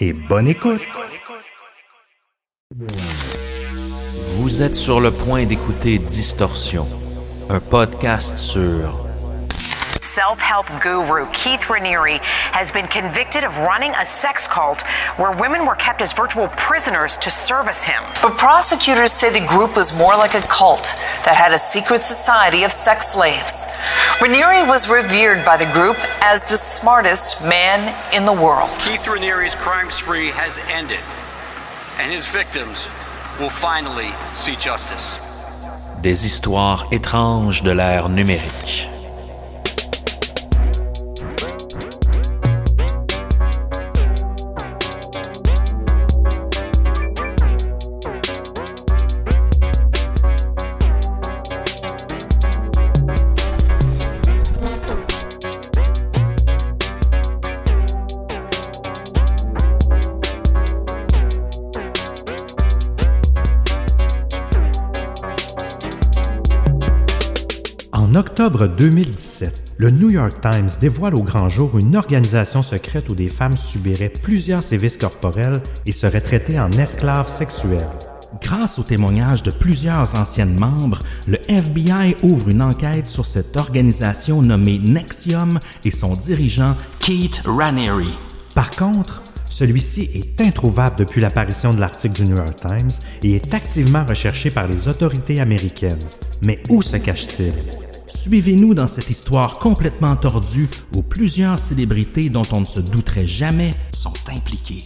et bonne écoute. Vous êtes sur le point d'écouter Distorsion, un podcast sur self-help guru Keith Raniere has been convicted of running a sex cult where women were kept as virtual prisoners to service him. But prosecutors say the group was more like a cult that had a secret society of sex slaves. Raniere was revered by the group as the smartest man in the world. Keith Raniere's crime spree has ended, and his victims will finally see justice. Des histoires étranges de l'ère numérique. Octobre 2017, le New York Times dévoile au grand jour une organisation secrète où des femmes subiraient plusieurs sévices corporels et seraient traitées en esclaves sexuels. Grâce aux témoignages de plusieurs anciennes membres, le FBI ouvre une enquête sur cette organisation nommée Nexium et son dirigeant Keith Raniere. Par contre, celui-ci est introuvable depuis l'apparition de l'article du New York Times et est activement recherché par les autorités américaines. Mais où se cache-t-il? Suivez-nous dans cette histoire complètement tordue où plusieurs célébrités dont on ne se douterait jamais sont impliquées.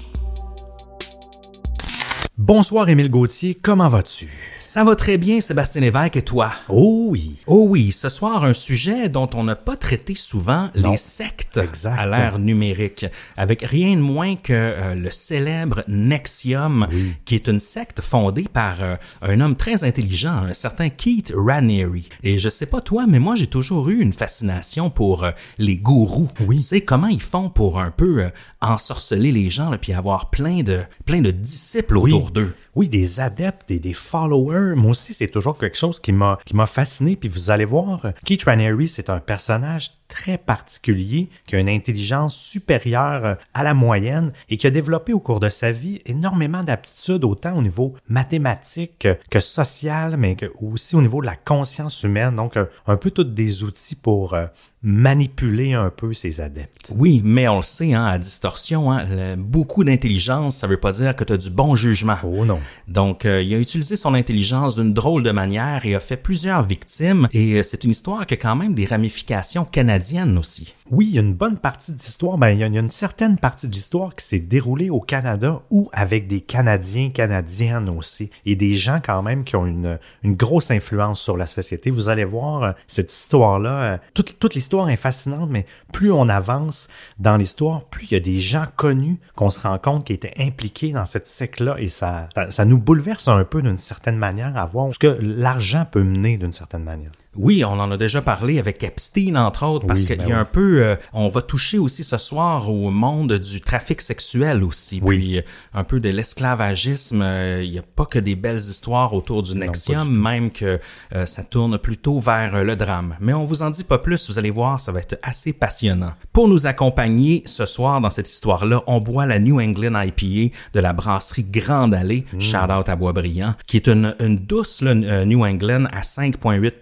Bonsoir Émile Gauthier, comment vas-tu? Ça va très bien, Sébastien Lévesque, et toi? Oh oui. Oh oui, ce soir, un sujet dont on n'a pas traité souvent, Non. les sectes Exact. à l'ère numérique, avec rien de moins que euh, le célèbre Nexium, qui est une secte fondée par euh, un homme très intelligent, un certain Keith Raniere. Et je sais pas toi, mais moi j'ai toujours eu une fascination pour euh, les gourous. Oui. Tu sais comment ils font pour un peu ensorceler les gens, là, puis avoir plein de plein de disciples Oui. autour d'eux. Oui, des adeptes et des followers. Moi aussi, c'est toujours quelque chose qui m'a qui m'a fasciné. Puis vous allez voir, Keith Raniere, c'est un personnage très particulier qui a une intelligence supérieure euh, à la moyenne et qui a développé au cours de sa vie énormément d'aptitudes autant au niveau mathématique que, social, mais aussi au niveau de la conscience humaine. Donc, euh, un peu tous des outils pour euh, manipuler un peu ses adeptes. Oui, mais on le sait, hein, à distorsion, hein, beaucoup d'intelligence, ça veut pas dire que tu as du bon jugement. Oh non. Donc, euh, il a utilisé son intelligence d'une drôle de manière et a fait plusieurs victimes. Et euh, c'est une histoire qui a quand même des ramifications canadiennes aussi. Oui, une bonne partie de l'histoire, ben, il y a une certaine partie de l'histoire qui s'est déroulée au Canada ou avec des Canadiens, Canadiennes aussi, et des gens quand même qui ont une, une grosse influence sur la société. Vous allez voir euh, cette histoire-là, euh, toute, toute l'histoire est fascinante, mais plus on avance dans l'histoire, plus il y a des gens connus qu'on se rend compte qui étaient impliqués dans cette secte-là, et ça, ça, ça nous bouleverse un peu d'une certaine manière à voir ce que l'argent peut mener d'une certaine manière. Oui, on en a déjà parlé avec Epstein, entre autres, parce Oui, qu'il ben y a oui. un peu... euh, on va toucher aussi ce soir au monde du trafic sexuel aussi. Oui. Puis euh, un peu de l'esclavagisme. Euh, Il n'y a pas que des belles histoires autour du Nexium, du même que euh, ça tourne plutôt vers euh, le drame. Mais on vous en dit pas plus, vous allez voir, ça va être assez passionnant. Pour nous accompagner ce soir dans cette histoire-là, on boit la New England IPA de la brasserie Grande Allée, shout out à Boisbriand, qui est une, une douce là, euh, New England à 5,8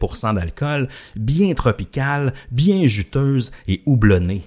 d'alcool, bien tropicale, bien juteuse et houblonnée.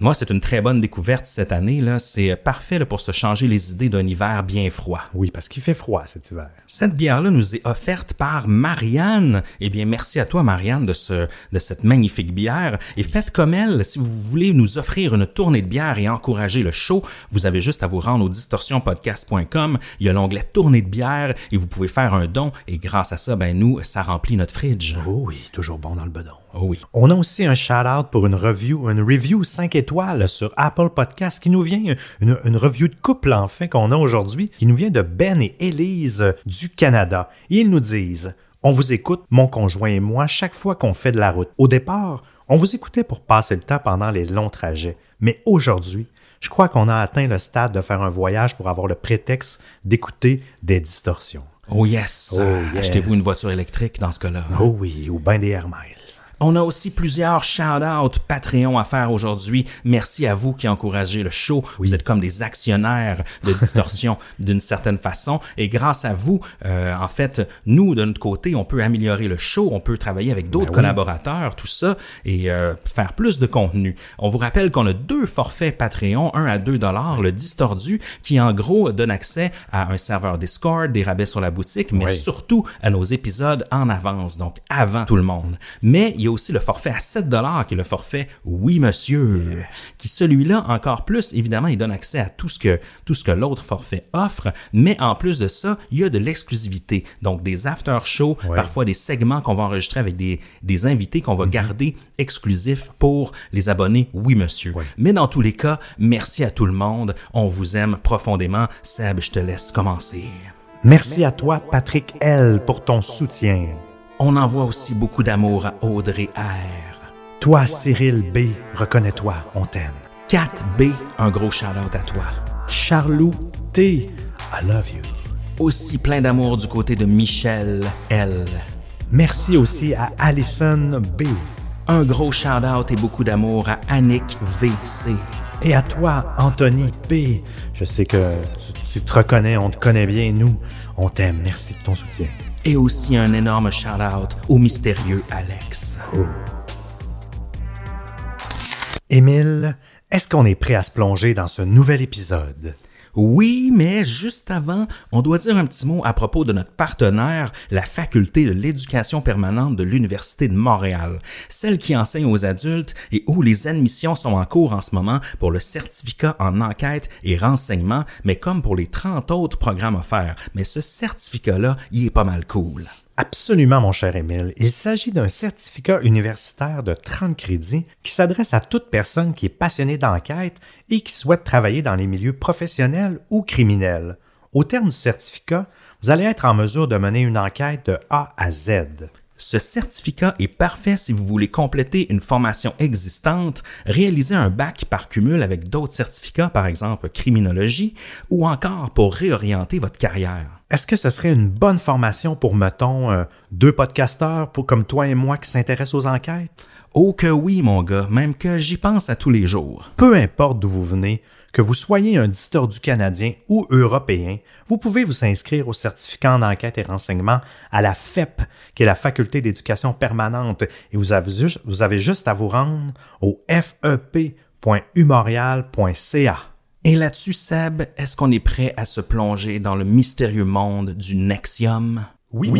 Moi, c'est une très bonne découverte cette année. là. C'est parfait là, pour se changer les idées d'un hiver bien froid. Oui, parce qu'il fait froid cet hiver. Cette bière-là nous est offerte par Marianne. Eh bien, merci à toi, Marianne, de, ce, de cette magnifique bière. Et faites comme elle, si vous voulez nous offrir une tournée de bière et encourager le show, vous avez juste à vous rendre au distorsionpodcast.com. Il y a l'onglet tournée de bière et vous pouvez faire un don. Et grâce à ça, ben nous, ça remplit notre fridge. Oh oui, toujours bon dans le bedon. Oh oui. On a aussi un shout-out pour une review, une review 5 étoiles sur Apple Podcast qui nous vient, une, une review de couple en fait qu'on a aujourd'hui, qui nous vient de Ben et Élise du Canada. Et ils nous disent On vous écoute, mon conjoint et moi, chaque fois qu'on fait de la route. Au départ, on vous écoutait pour passer le temps pendant les longs trajets. Mais aujourd'hui, je crois qu'on a atteint le stade de faire un voyage pour avoir le prétexte d'écouter des distorsions. Oh yes. Oh yes. Achetez-vous une voiture électrique dans ce cas-là. Oh oui, ou ben des Air Miles. On a aussi plusieurs shout-out Patreon à faire aujourd'hui. Merci à vous qui encouragez le show. Vous êtes comme des actionnaires de distorsion d'une certaine façon. Et grâce à vous, euh, en fait, nous, de notre côté, on peut améliorer le show, on peut travailler avec d'autres Ben oui. collaborateurs, tout ça, et euh, faire plus de contenu. On vous rappelle qu'on a deux forfaits Patreon, un à 2 dollars, le distordu, qui en gros donne accès à un serveur Discord, des rabais sur la boutique, mais Oui. surtout à nos épisodes en avance, donc avant tout le monde. Mais il y a aussi le forfait à 7 dollars qui est le forfait Oui monsieur, qui celui-là encore plus évidemment il donne accès à tout ce que tout ce que l'autre forfait offre, mais en plus de ça, il y a de l'exclusivité, donc des after shows, Ouais. parfois des segments qu'on va enregistrer avec des des invités qu'on va garder exclusifs pour les abonnés Oui monsieur. Mais dans tous les cas, merci à tout le monde, on vous aime profondément. Seb, je te laisse commencer. Merci à toi, Patrick L, pour ton soutien. On envoie aussi beaucoup d'amour à Audrey R. Toi, Cyril B, reconnais-toi, on t'aime. 4B, un gros shout-out à toi. Charlou T, I love you. Aussi plein d'amour du côté de Michel L. Merci aussi à Allison B. Un gros shout-out et beaucoup d'amour à Annick VC. Et à toi, Anthony P. Je sais que tu, tu te reconnais, on te connaît bien, nous. On t'aime, merci de ton soutien. Et aussi un énorme shout-out au mystérieux Alex. Émile, est-ce qu'on est prêt à se plonger dans ce nouvel épisode? Oui, mais juste avant, on doit dire un petit mot à propos de notre partenaire, la Faculté de l'éducation permanente de l'Université de Montréal, celle qui enseigne aux adultes et où les admissions sont en cours en ce moment pour le certificat en enquête et renseignement, mais comme pour les 30 autres programmes offerts. Mais ce certificat-là, il est pas mal cool. Absolument, mon cher Émile. Il s'agit d'un certificat universitaire de 30 crédits qui s'adresse à toute personne qui est passionnée d'enquête et qui souhaite travailler dans les milieux professionnels ou criminels. Au terme du certificat, vous allez être en mesure de mener une enquête de A à Z. Ce certificat est parfait si vous voulez compléter une formation existante, réaliser un bac par cumul avec d'autres certificats, par exemple criminologie, ou encore pour réorienter votre carrière. Est-ce que ce serait une bonne formation pour, mettons, euh, deux podcasteurs pour, comme toi et moi qui s'intéressent aux enquêtes? Oh que oui, mon gars, même que j'y pense à tous les jours. Peu importe d'où vous venez, que vous soyez un distordu canadien ou européen, vous pouvez vous inscrire au certificat en enquête et renseignement à la FEP, qui est la Faculté d'éducation permanente, et vous avez juste, vous avez juste à vous rendre au fep.umontréal.ca. Et là-dessus, Seb, est-ce qu'on est prêt à se plonger dans le mystérieux monde du Nexium? Oui,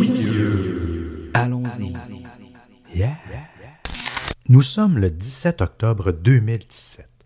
Allons-y. Yeah. Nous sommes le 17 octobre 2017.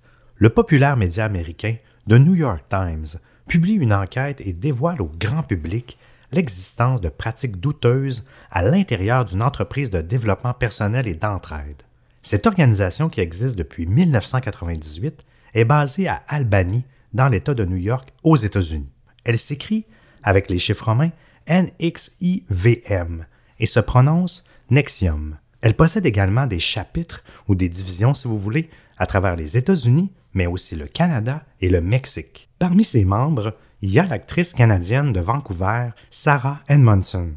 Le populaire média américain The New York Times publie une enquête et dévoile au grand public l'existence de pratiques douteuses à l'intérieur d'une entreprise de développement personnel et d'entraide. Cette organisation qui existe depuis 1998 est basée à Albany, dans l'État de New York, aux États-Unis. Elle s'écrit avec les chiffres romains NXIVM et se prononce Nexium. Elle possède également des chapitres ou des divisions, si vous voulez, à travers les États-Unis, mais aussi le Canada et le Mexique. Parmi ses membres, il y a l'actrice canadienne de Vancouver, Sarah Edmondson,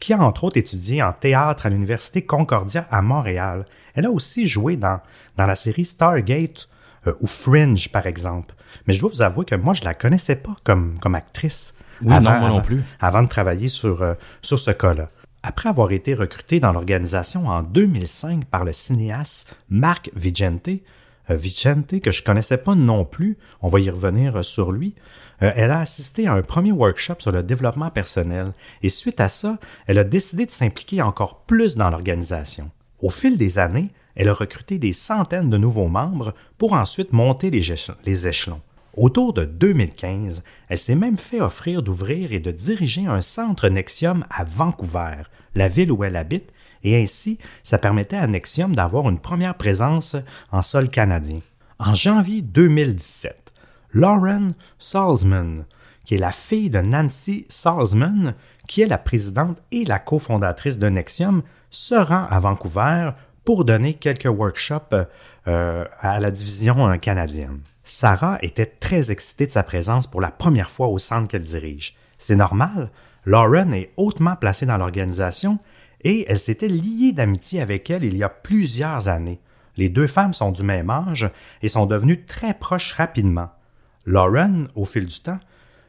qui a entre autres étudié en théâtre à l'Université Concordia à Montréal. Elle a aussi joué dans, dans la série Stargate euh, ou Fringe, par exemple. Mais je dois vous avouer que moi, je la connaissais pas comme, comme actrice. Oui, non, moi non plus. Avant de travailler sur, euh, sur ce cas-là. Après avoir été recruté dans l'organisation en 2005 par le cinéaste Marc Vigente, Vicente, que je connaissais pas non plus, on va y revenir euh, sur lui, euh, elle a assisté à un premier workshop sur le développement personnel et suite à ça, elle a décidé de s'impliquer encore plus dans l'organisation. Au fil des années, elle a recruté des centaines de nouveaux membres pour ensuite monter les échelons. Autour de 2015, elle s'est même fait offrir d'ouvrir et de diriger un centre Nexium à Vancouver, la ville où elle habite, et ainsi, ça permettait à Nexium d'avoir une première présence en sol canadien. En janvier 2017, Lauren Salzman, qui est la fille de Nancy Salzman, qui est la présidente et la cofondatrice de Nexium, se rend à Vancouver pour donner quelques workshops euh, à la division euh, canadienne. Sarah était très excitée de sa présence pour la première fois au centre qu'elle dirige. C'est normal, Lauren est hautement placée dans l'organisation et elle s'était liée d'amitié avec elle il y a plusieurs années. Les deux femmes sont du même âge et sont devenues très proches rapidement. Lauren, au fil du temps,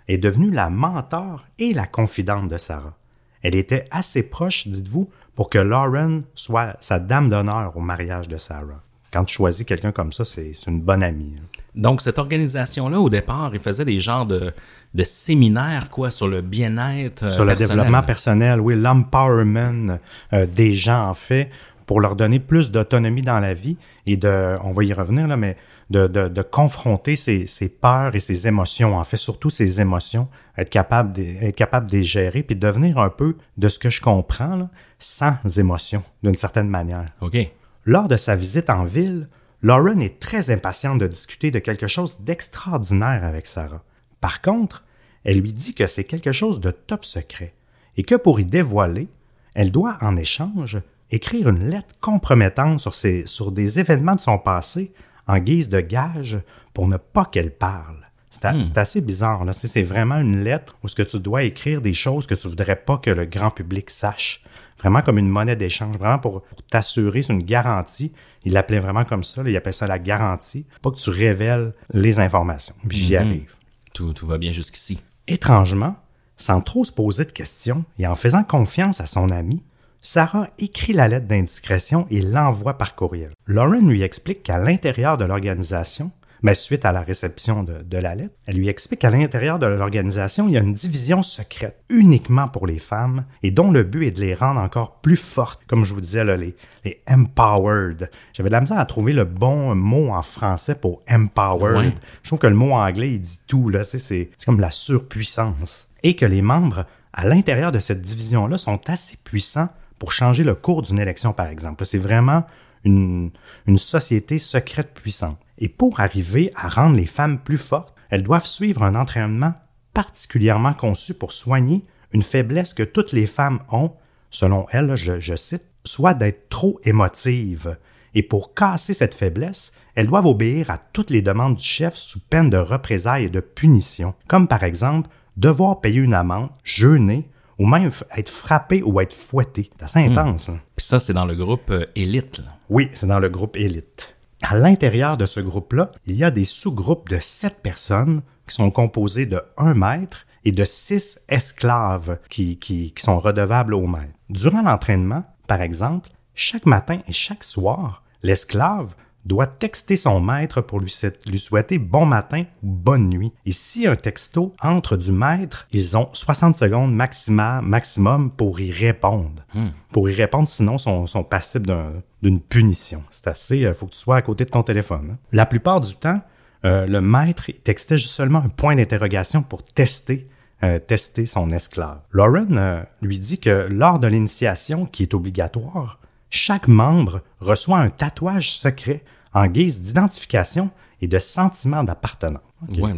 est devenue la mentor et la confidente de Sarah. Elle était assez proche, dites-vous, pour que Lauren soit sa dame d'honneur au mariage de Sarah. Quand tu choisis quelqu'un comme ça, c'est une bonne amie. Hein. Donc, cette organisation-là, au départ, il faisait des genres de, de séminaires, quoi, sur le bien-être. Euh, sur le développement personnel, oui, l'empowerment euh, des gens, en fait, pour leur donner plus d'autonomie dans la vie et de, on va y revenir, là, mais de, de, de confronter ses, ses, peurs et ses émotions, en fait, surtout ses émotions, être capable de, être capable de les gérer, puis devenir un peu, de ce que je comprends, là, sans émotion, d'une certaine manière. OK. Lors de sa visite en ville, Lauren est très impatiente de discuter de quelque chose d'extraordinaire avec Sarah. Par contre, elle lui dit que c'est quelque chose de top secret et que pour y dévoiler, elle doit en échange écrire une lettre compromettante sur, sur des événements de son passé en guise de gage pour ne pas qu'elle parle. C'est hmm. assez bizarre. Là. C'est vraiment une lettre où ce que tu dois écrire des choses que tu voudrais pas que le grand public sache. Vraiment comme une monnaie d'échange, vraiment pour, t'assurer, c'est une garantie. Il l'appelait vraiment comme ça, il appelait ça la garantie, pas que tu révèles les informations. Puis j'y mhm. arrive. Tout, tout va bien jusqu'ici. Étrangement, sans trop se poser de questions et en faisant confiance à son ami, Sarah écrit la lettre d'indiscrétion et l'envoie par courriel. Lauren lui explique qu'à l'intérieur de l'organisation, mais suite à la réception de, la lettre, elle lui explique qu'à l'intérieur de l'organisation, il y a une division secrète uniquement pour les femmes et dont le but est de les rendre encore plus fortes, comme je vous disais, là, les, les empowered. J'avais de la misère à trouver le bon mot en français pour empowered. Je trouve que le mot anglais, il dit tout, là, c'est comme la surpuissance. Et que les membres à l'intérieur de cette division-là sont assez puissants pour changer le cours d'une élection, par exemple. C'est vraiment une, une société secrète puissante. Et pour arriver à rendre les femmes plus fortes, elles doivent suivre un entraînement particulièrement conçu pour soigner une faiblesse que toutes les femmes ont, selon elles, je, cite, soit d'être trop émotives. Et pour casser cette faiblesse, elles doivent obéir à toutes les demandes du chef sous peine de représailles et de punitions, comme par exemple devoir payer une amende, jeûner, ou même être frappé ou être fouetté. C'est assez hmm. intense. Puis ça, c'est dans le groupe euh, élite. Oui, c'est dans le groupe élite. À l'intérieur de ce groupe-là, il y a des sous-groupes de sept personnes qui sont composés de un maître et de six esclaves qui sont redevables au maître. Durant l'entraînement, par exemple, chaque matin et chaque soir, l'esclave doit texter son maître pour lui, souhaiter bon matin ou bonne nuit. Et si un texto entre du maître, ils ont 60 secondes maximum, maximum pour y répondre. Hmm. Pour y répondre, sinon, sont, sont passibles d'une punition. C'est assez, il euh, faut que tu sois à côté de ton téléphone. Hein. La plupart du temps, euh, le maître textait juste seulement un point d'interrogation pour tester euh, tester son esclave. Lauren lui dit que lors de l'initiation, qui est obligatoire, chaque membre reçoit un tatouage secret en guise d'identification et de sentiment d'appartenance.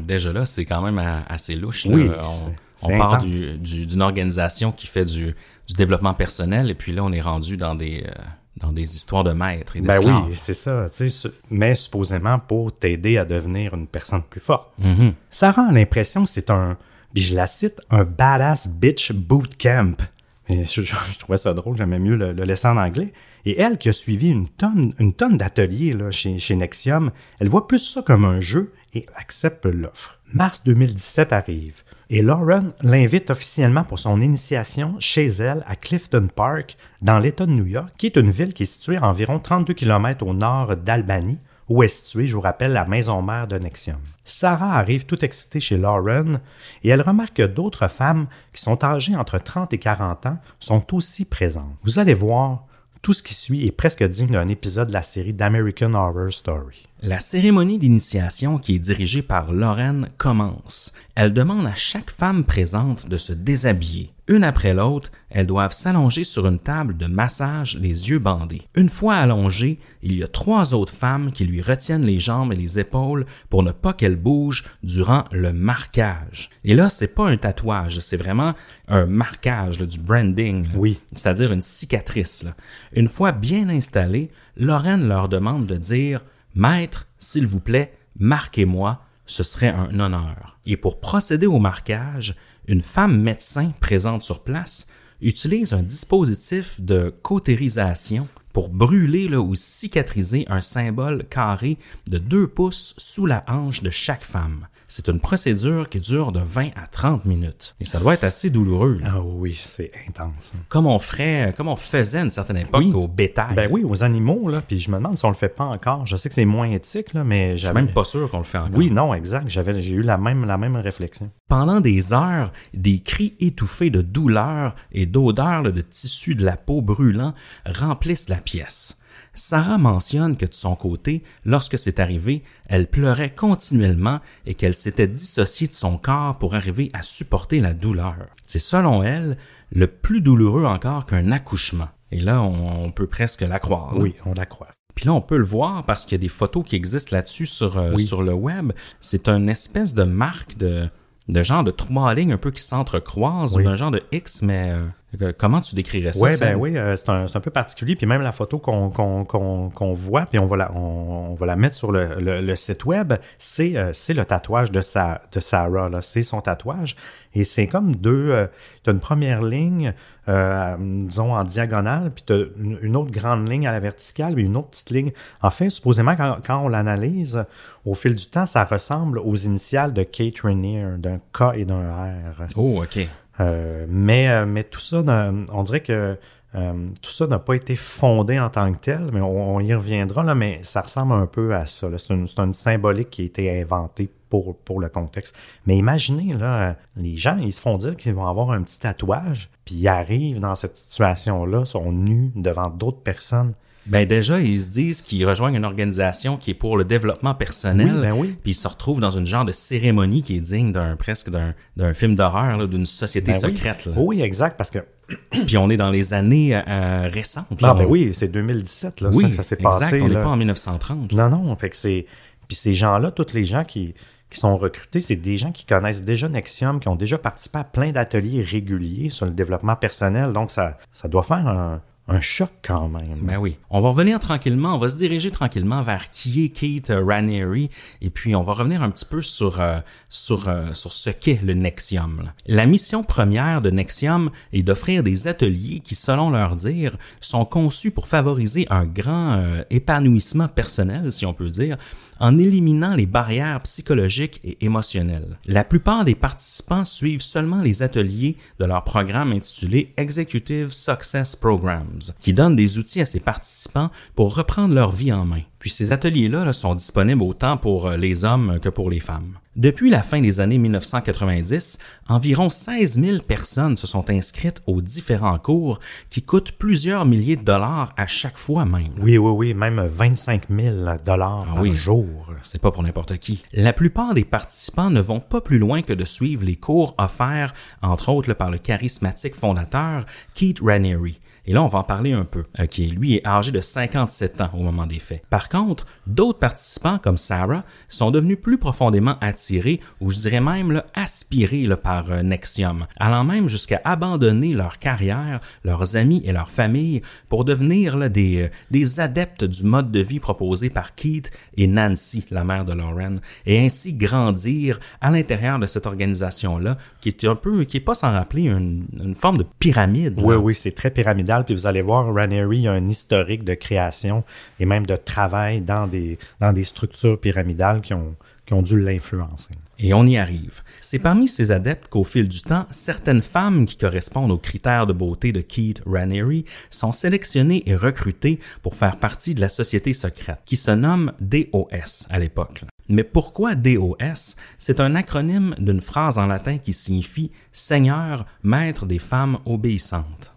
déjà là, c'est quand même assez louche. Oui, On C'est part intense. du- du- d'une organisation qui fait du, du développement personnel, et puis là, on est rendu dans des, euh, dans des histoires de maîtres et Ben oui, c'est ça. Mais supposément pour t'aider à devenir une personne plus forte. Mm-hmm. Sarah a l'impression que c'est un, puis je la cite, un badass bitch bootcamp. Et je, je- je trouvais ça drôle, j'aimais mieux le, le laisser en anglais. Et elle, qui a suivi une tonne, d'ateliers chez Nexium, elle voit plus ça comme un jeu et accepte l'offre. Mars 2017 arrive et Lauren l'invite officiellement pour son initiation chez elle à Clifton Park, dans l'État de New York, qui est une ville qui est située à environ 32 km au nord d'Albany, où est située, je vous rappelle, la maison mère de Nexium. Sarah arrive tout excitée chez Lauren et elle remarque que d'autres femmes qui sont âgées entre 30 et 40 ans sont aussi présentes. Vous allez voir, tout ce qui suit est presque digne d'un épisode de la série d'American Horror Story. La cérémonie d'initiation qui est dirigée par Lorraine commence. Elle demande à chaque femme présente de se déshabiller. Une après l'autre, elles doivent s'allonger sur une table de massage les yeux bandés. Une fois allongées, il y a trois autres femmes qui lui retiennent les jambes et les épaules pour ne pas qu'elle bouge durant le marquage. Et là, c'est pas un tatouage, c'est vraiment un marquage, là, du branding. là. Oui. C'est-à-dire une cicatrice. là. Une fois bien installée, Lorraine leur demande de dire Maître, s'il vous plaît, marquez-moi, ce serait un honneur. Et pour procéder au marquage, une femme médecin présente sur place utilise un dispositif de cautérisation pour brûler ou cicatriser un symbole carré de 2 pouces sous la hanche de chaque femme. C'est une procédure qui dure de 20 à 30 minutes. Et ça doit être assez douloureux. là. Ah oui, c'est intense. hein. Comme on ferait, comme on faisait à une certaine époque Oui. au bétail. Ben oui, aux animaux, là, puis je me demande si on le fait pas encore. Je sais que c'est moins éthique, là, mais Je suis j'avais... même pas sûr qu'on le fait encore. Oui, non, exact. J'avais, j'ai eu la même, la même réflexion. Pendant des heures, des cris étouffés de douleur et d'odeur de tissu de la peau brûlant remplissent la pièce. Sarah mentionne que de son côté, lorsque c'est arrivé, elle pleurait continuellement et qu'elle s'était dissociée de son corps pour arriver à supporter la douleur. C'est selon elle le plus douloureux encore qu'un accouchement. Et là, on, peut presque la croire. là. Oui, on la croit. Puis là, on peut le voir parce qu'il y a des photos qui existent là-dessus sur, euh, Oui. sur le web. C'est une espèce de marque de, de genre de trois lignes un peu qui s'entrecroisent Oui. ou d'un genre de X, mais euh, comment tu décrirais ça? Ouais, ben oui, euh, c'est un, un peu particulier. Puis même la photo qu'on qu'on qu'on qu'on voit, puis on va la on, on va la mettre sur le, le, le site web, c'est euh, c'est le tatouage de sa de Sarah là, c'est son tatouage et c'est comme deux. Euh, t'as une première ligne, euh, disons en diagonale, puis t'as une, une autre grande ligne à la verticale, puis une autre petite ligne. En fait, supposément quand, quand on l'analyse au fil du temps, ça ressemble aux initiales de Kate Rainier, d'un K et d'un R. Oh, OK. Euh, mais, mais tout ça, on dirait que tout ça n'a pas été fondé en tant que tel, mais on, on y reviendra, là, mais ça ressemble un peu à ça. C'est une, c'est une symbolique qui a été inventée pour, pour le contexte. Mais imaginez, là, euh, les gens, ils se font dire qu'ils vont avoir un petit tatouage, puis ils arrivent dans cette situation-là, sont nus devant d'autres personnes. Ben déjà, ils se disent qu'ils rejoignent une organisation qui est pour le développement personnel. Oui, ben oui. Puis ils se retrouvent dans une genre de cérémonie qui est digne d'un presque d'un film d'horreur, d'une société Ben oui. secrète. là. Oui, exact, parce que Puis on est dans les années euh, récentes. ah, là. ben On- oui, c'est 2017 là, oui, ça, ça s'est exact. passé. on n'est pas en 1930. Non, non, fait que c'est. Puis ces gens-là, tous les gens qui, qui sont recrutés, c'est des gens qui connaissent déjà Nexium, qui ont déjà participé à plein d'ateliers réguliers sur le développement personnel. Donc, ça, ça doit faire un, choc quand même. Ben oui. On va revenir tranquillement, on va se diriger tranquillement vers qui est Kate euh, Ranieri et puis on va revenir un petit peu sur euh, sur euh, sur ce qu'est le Nexium. La mission première de Nexium est d'offrir des ateliers qui selon leur dire sont conçus pour favoriser un grand épanouissement personnel si on peut dire en éliminant les barrières psychologiques et émotionnelles. La plupart des participants suivent seulement les ateliers de leur programme intitulé Executive Success Programs, qui donnent des outils à ces participants pour reprendre leur vie en main. Puis ces ateliers-là là, sont disponibles autant pour euh, les hommes que pour les femmes. Depuis la fin des années 1990, environ 16 000 personnes se sont inscrites aux différents cours qui coûtent plusieurs milliers de dollars à chaque fois même. Oui, oui, oui, même 25 000 dollars par oui. jour. C'est pas pour n'importe qui. La plupart des participants ne vont pas plus loin que de suivre les cours offerts, entre autres par le charismatique fondateur Keith Raniere. Et là, on va en parler un peu, euh, qui lui est âgé de 57 ans au moment des faits. Par contre, d'autres participants comme Sarah sont devenus plus profondément attirés, ou je dirais même là, aspirés là, par euh, Nexium, allant même jusqu'à abandonner leur carrière, leurs amis et leur famille pour devenir là, des, euh, des adeptes du mode de vie proposé par Keith et Nancy, la mère de Lauren, et ainsi grandir à l'intérieur de cette organisation-là, qui est un peu, qui est pas sans rappeler une, une forme de pyramide. Oui, oui, c'est très pyramidal. Puis vous allez voir, Ranieri a un historique de création et même de travail dans des, dans des structures pyramidales qui ont, qui ont dû l'influencer. Et on y arrive. C'est parmi ces adeptes qu'au fil du temps, certaines femmes qui correspondent aux critères de beauté de Keith Raniere sont sélectionnées et recrutées pour faire partie de la société secrète, qui se nomme DOS à l'époque. Mais pourquoi DOS C'est un acronyme d'une phrase en latin qui signifie Seigneur, maître des femmes obéissantes.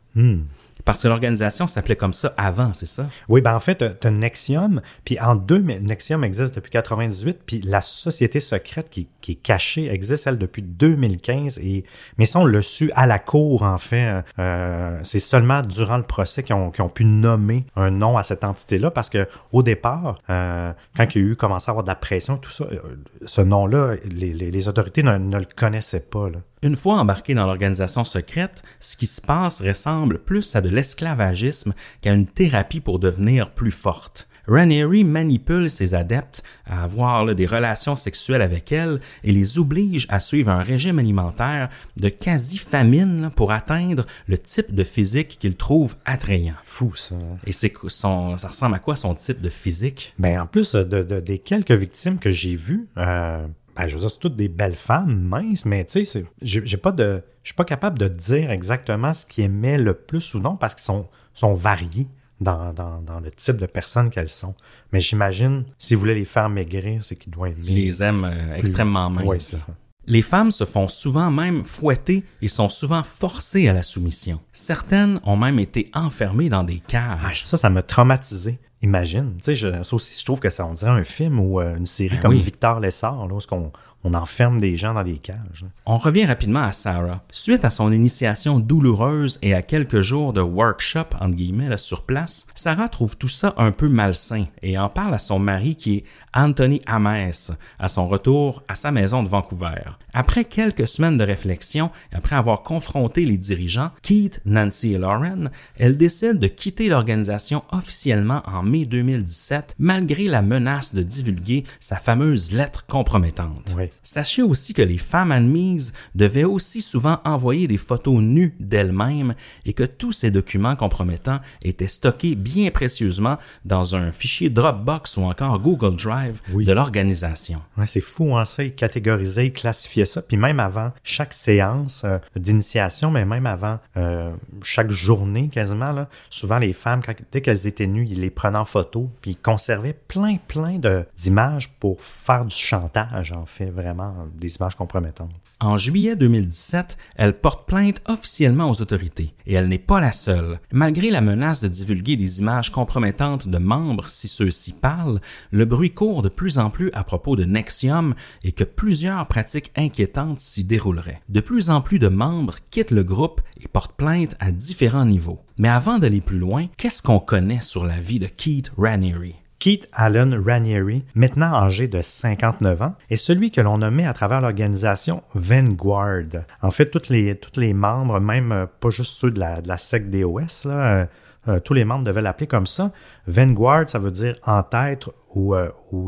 Parce que l'organisation s'appelait comme ça avant, c'est ça? Oui, ben en fait, tu as Nexium, puis en deux, Nexium existe depuis 98, puis la société secrète qui, qui est cachée existe, elle, depuis 2015, et, mais ça, on l'a su à la cour, en fait. Euh, c'est seulement durant le procès qu'ils ont, ont pu nommer un nom à cette entité-là, parce que au départ, euh, quand il y a eu commencé à avoir de la pression, tout ça, euh, ce nom-là, les, les, les autorités ne, ne le connaissaient pas, là. Une fois embarqué dans l'organisation secrète, ce qui se passe ressemble plus à de l'esclavagisme qu'à une thérapie pour devenir plus forte. Ranieri manipule ses adeptes à avoir là, des relations sexuelles avec elles et les oblige à suivre un régime alimentaire de quasi-famine pour atteindre le type de physique qu'il trouve attrayant. Fou, ça. Et c'est son, ça ressemble à quoi son type de physique? Ben, en plus de, de- des quelques victimes que j'ai vues, euh, ben, je veux dire, c'est toutes des belles femmes, minces, mais tu sais, j'ai pas de. Je suis pas capable de dire exactement ce qui aimait le plus ou non parce qu'ils sont, sont variés dans, dans, dans le type de personnes qu'elles sont. Mais j'imagine, si vous voulez les faire maigrir, c'est qu'ils doivent aimer. Les aime euh, extrêmement minces. Oui, c'est ça. Les femmes se font souvent même fouetter et sont souvent forcées à la soumission. Certaines ont même été enfermées dans des Ah, cages. ça, ça m'a traumatisé. Imagine. Tu sais, je- ça aussi, je trouve que ça, on dirait un film ou euh, une série Ben comme oui. Victor Lessard, là, où on, on enferme des gens dans des cages. On revient rapidement à Sarah. Suite à son initiation douloureuse et à quelques jours de workshop, entre guillemets, là, sur place, Sarah trouve tout ça un peu malsain et en parle à son mari qui est Anthony Ames à son retour à sa maison de Vancouver. Après quelques semaines de réflexion et après avoir confronté les dirigeants, Keith, Nancy et Lauren, elle décide de quitter l'organisation officiellement en mai 2017 malgré la menace de divulguer sa fameuse lettre compromettante. Oui. Sachez aussi que les femmes admises devaient aussi souvent envoyer des photos nues d'elles-mêmes et que tous ces documents compromettants étaient stockés bien précieusement dans un fichier Dropbox ou encore Google Drive Oui. de l'organisation. Ouais, c'est fou, hein, ça, ils catégorisaient, ils classifiaient ça. Puis même avant chaque séance euh, d'initiation, mais même avant euh, chaque journée quasiment, là, souvent les femmes, quand- dès qu'elles étaient nues, ils les prenaient en photo, puis ils conservaient plein, plein d'images pour faire du chantage, en fait, vraiment, des images compromettantes. En juillet 2017, elle porte plainte officiellement aux autorités et elle n'est pas la seule. Malgré la menace de divulguer des images compromettantes de membres si ceux-ci parlent, le bruit court de plus en plus à propos de Nexium et que plusieurs pratiques inquiétantes s'y dérouleraient. De plus en plus de membres quittent le groupe et portent plainte à différents niveaux. Mais avant d'aller plus loin, qu'est-ce qu'on connaît sur la vie de Keith Raniere? Keith Allen Ranieri, maintenant âgé de 59 ans, est celui que l'on nommait à travers l'organisation Vanguard. En fait, tous les, tous les membres, même euh, pas juste ceux de la, de la secte DOS, euh, euh, tous les membres devaient l'appeler comme ça. Vanguard, ça veut dire en tête ou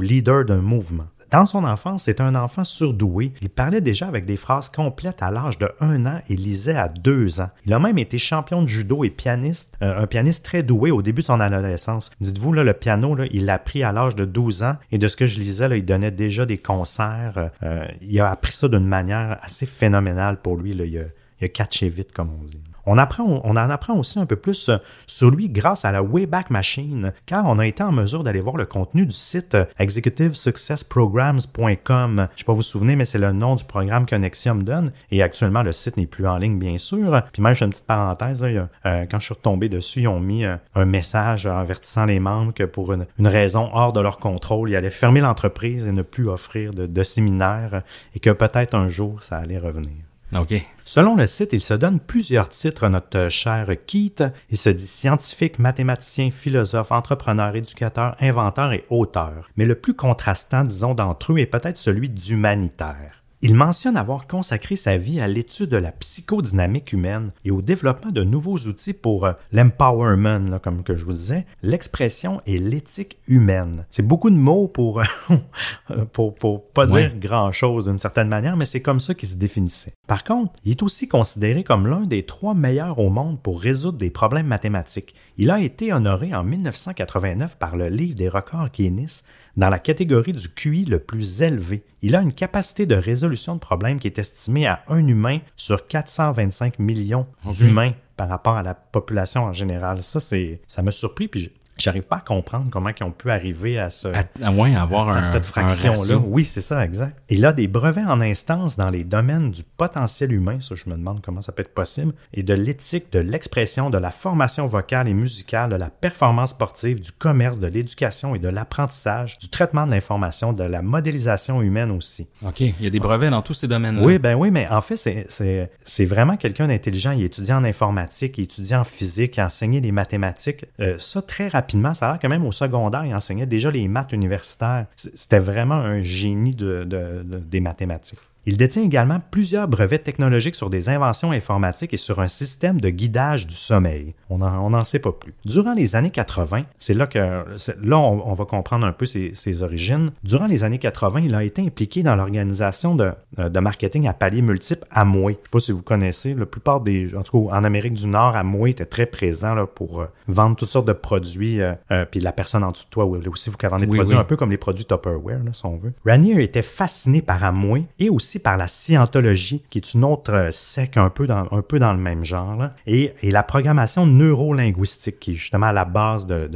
leader d'un mouvement. Dans son enfance, c'est un enfant surdoué. Il parlait déjà avec des phrases complètes à l'âge de 1 an et lisait à 2 ans. Il a même été champion de judo et pianiste, euh, un pianiste très doué au début de son adolescence. Dites-vous, le piano, là, il l'a appris à l'âge de 12 ans et de ce que je lisais, là, il donnait déjà des concerts. Euh, il a appris ça d'une manière assez phénoménale pour lui. Il, a, il a catché vite, comme on dit. On, apprend, on en apprend aussi un peu plus euh, sur lui grâce à la Wayback Machine, car on a été en mesure d'aller voir le contenu du site euh, executivesuccessprograms.com. Je sais pas vous souvenez, mais c'est le nom du programme que Nexium donne. Et actuellement, le site n'est plus en ligne, bien sûr. Puis même, je fais une petite parenthèse, euh, quand je suis retombé dessus, ils ont mis un message avertissant les membres que pour une, une raison hors de leur contrôle, ils allaient fermer l'entreprise et ne plus offrir de, de séminaires et que peut-être un jour, ça allait revenir. OK. Selon le site, il se donne plusieurs titres, notre cher Keith. Il se dit scientifique, mathématicien, philosophe, entrepreneur, éducateur, inventeur et auteur. Mais le plus contrastant, disons, d'entre eux est peut-être celui d'humanitaire. Il mentionne avoir consacré sa vie à l'étude de la psychodynamique humaine et au développement de nouveaux outils pour euh, l'empowerment, comme que je vous disais, l'expression et l'éthique humaine. C'est beaucoup de mots pour, euh, pour, pour pas dire grand-chose d'une certaine manière, mais c'est comme ça qu'il se définissait. Par contre, il est aussi considéré comme l'un des trois meilleurs au monde pour résoudre des problèmes mathématiques. Il a été honoré en 1989 par le livre des records Guinness dans la catégorie du QI le plus élevé. Il a une capacité de résolution de problèmes qui est estimée à un humain sur 425 millions d'humains par rapport à la population en général. Ça, c'est, ça m'a surpris, puis J'arrive pas à comprendre comment ils ont pu arriver à ce à, moins avoir un, cette fraction-là. Oui, c'est ça, exact. Il a des brevets en instance dans les domaines du potentiel humain, ça je me demande comment ça peut être possible, et de l'éthique, de l'expression, de la formation vocale et musicale, de la performance sportive, du commerce, de l'éducation et de l'apprentissage, du traitement de l'information, de la modélisation humaine aussi. OK, il y a des brevets dans tous ces domaines-là. Oui, ben oui, mais en fait, c'est vraiment quelqu'un d'intelligent. Il étudie en informatique, il étudie en physique, il a enseigné les mathématiques. Euh, ça, très rapidement ça a l'air que même au secondaire, il enseignait déjà les maths universitaires. C'était vraiment un génie des mathématiques. Il détient également plusieurs brevets technologiques sur des inventions informatiques et sur un système de guidage du sommeil. On n'en sait pas plus. Durant les années 80, c'est là que là on, va comprendre un peu ses, origines. Durant les années 80, il a été impliqué dans l'organisation de, de, marketing à paliers multiples Amway. Je ne sais pas si vous connaissez, la plupart des, en tout cas en Amérique du Nord, Amway était très présent là, pour euh, vendre toutes sortes de produits. Euh, euh, puis la personne en dessous de toi aussi, vous vendez des produits un peu comme les produits Tupperware, là, si on veut. Ranier était fasciné par Amway et aussi par la scientologie, qui est une autre euh, sec un peu dans, un peu dans le même genre, et, et, la programmation neurolinguistique, qui est justement à la base de,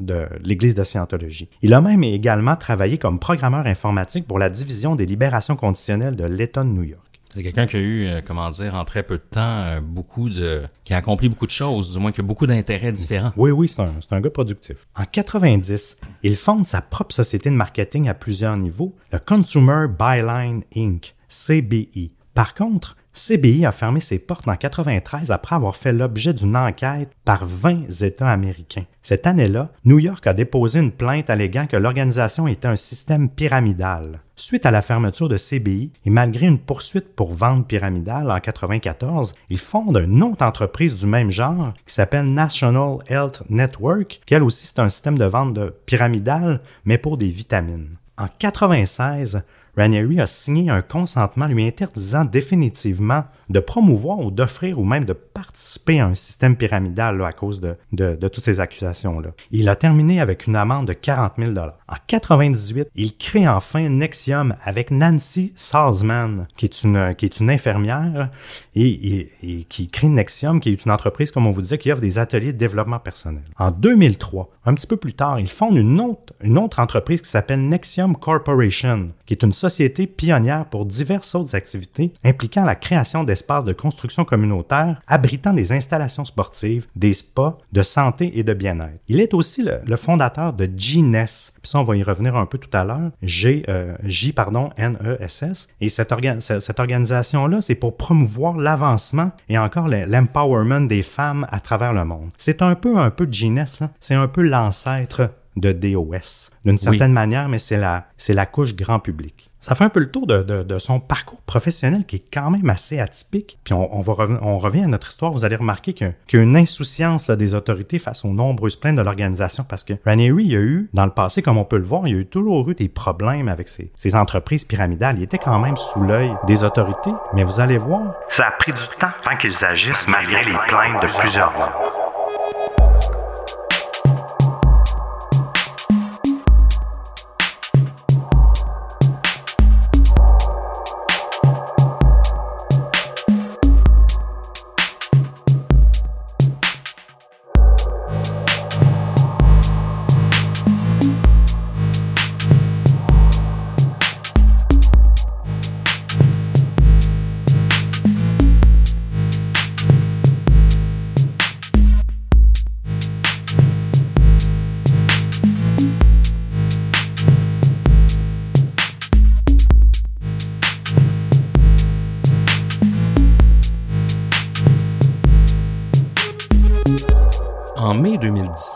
de l'Église de, de Scientologie. Il a même également travaillé comme programmeur informatique pour la division des libérations conditionnelles de l'État de New York. C'est quelqu'un qui a eu, euh, comment dire, en très peu de temps, euh, beaucoup de, qui a accompli beaucoup de choses, du moins qui a beaucoup d'intérêts différents. Oui, oui, c'est un, un gars productif. En 90, il fonde sa propre société de marketing à plusieurs niveaux, le Consumer Byline Inc., CBI. Par contre, CBI a fermé ses portes en 93 après avoir fait l'objet d'une enquête par 20 États américains. Cette année-là, New York a déposé une plainte alléguant que l'organisation était un système pyramidal. Suite à la fermeture de CBI et malgré une poursuite pour vente pyramidale en 94, ils fondent une autre entreprise du même genre qui s'appelle National Health Network, qui elle aussi c'est un système de vente de pyramidal mais pour des vitamines. En 96, Ranieri a signé un consentement lui interdisant définitivement de promouvoir ou d'offrir ou même de participer à un système pyramidal à cause de, de, toutes ces accusations-là. Il a terminé avec une amende de 40 000 En 98, il crée enfin Nexium avec Nancy Salzman, qui est une, qui est une infirmière et, et, qui crée Nexium, qui est une entreprise, comme on vous disait, qui offre des ateliers de développement personnel. En 2003, un petit peu plus tard, il fonde une autre, une autre entreprise qui s'appelle Nexium Corporation, qui est une société pionnière pour diverses autres activités impliquant la création d'espaces de construction communautaire abritant des installations sportives, des spas, de santé et de bien-être. Il est aussi le, fondateur de GNES, puis ça on va y revenir un peu tout à l'heure, G, euh, J pardon, N-E-S-S, et cette, cette organisation-là, c'est pour promouvoir l'avancement et encore l'empowerment des femmes à travers le monde. C'est un peu un peu GNES, c'est un peu l'ancêtre de DOS, d'une certaine manière, mais c'est la, c'est la couche grand public. Ça fait un peu le tour de, son parcours professionnel qui est quand même assez atypique. Puis on, revient à notre histoire. Vous allez remarquer qu'il y, a une insouciance des autorités face aux nombreuses plaintes de l'organisation parce que Ranieri, il a eu, dans le passé, comme on peut le voir, il a eu toujours eu des problèmes avec ces entreprises pyramidales. Il était quand même sous l'œil des autorités. Mais vous allez voir, ça a pris du temps tant qu'ils agissent malgré les plaintes de plusieurs mois.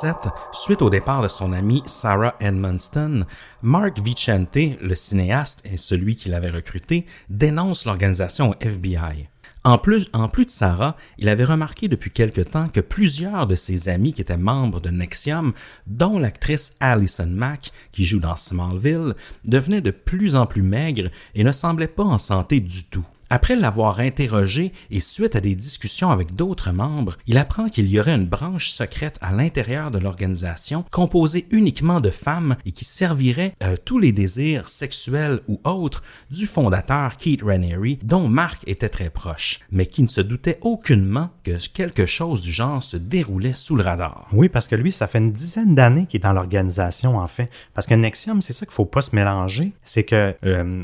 2017, suite au départ de son ami Sarah Edmonston, Mark Vicente, le cinéaste et celui qui l'avait recruté, dénonce l'organisation FBI. En plus, en plus de Sarah, il avait remarqué depuis quelque temps que plusieurs de ses amis qui étaient membres de Nexium, dont l'actrice Alison Mack, qui joue dans Smallville, devenaient de plus en plus maigres et ne semblaient pas en santé du tout. Après l'avoir interrogé et suite à des discussions avec d'autres membres, il apprend qu'il y aurait une branche secrète à l'intérieur de l'organisation composée uniquement de femmes et qui servirait euh, tous les désirs sexuels ou autres du fondateur Keith Raniere dont Mark était très proche, mais qui ne se doutait aucunement que quelque chose du genre se déroulait sous le radar. Oui, parce que lui, ça fait une dizaine d'années qu'il est dans l'organisation, en fait. Parce que Nexium, c'est ça qu'il faut pas se mélanger. C'est que euh,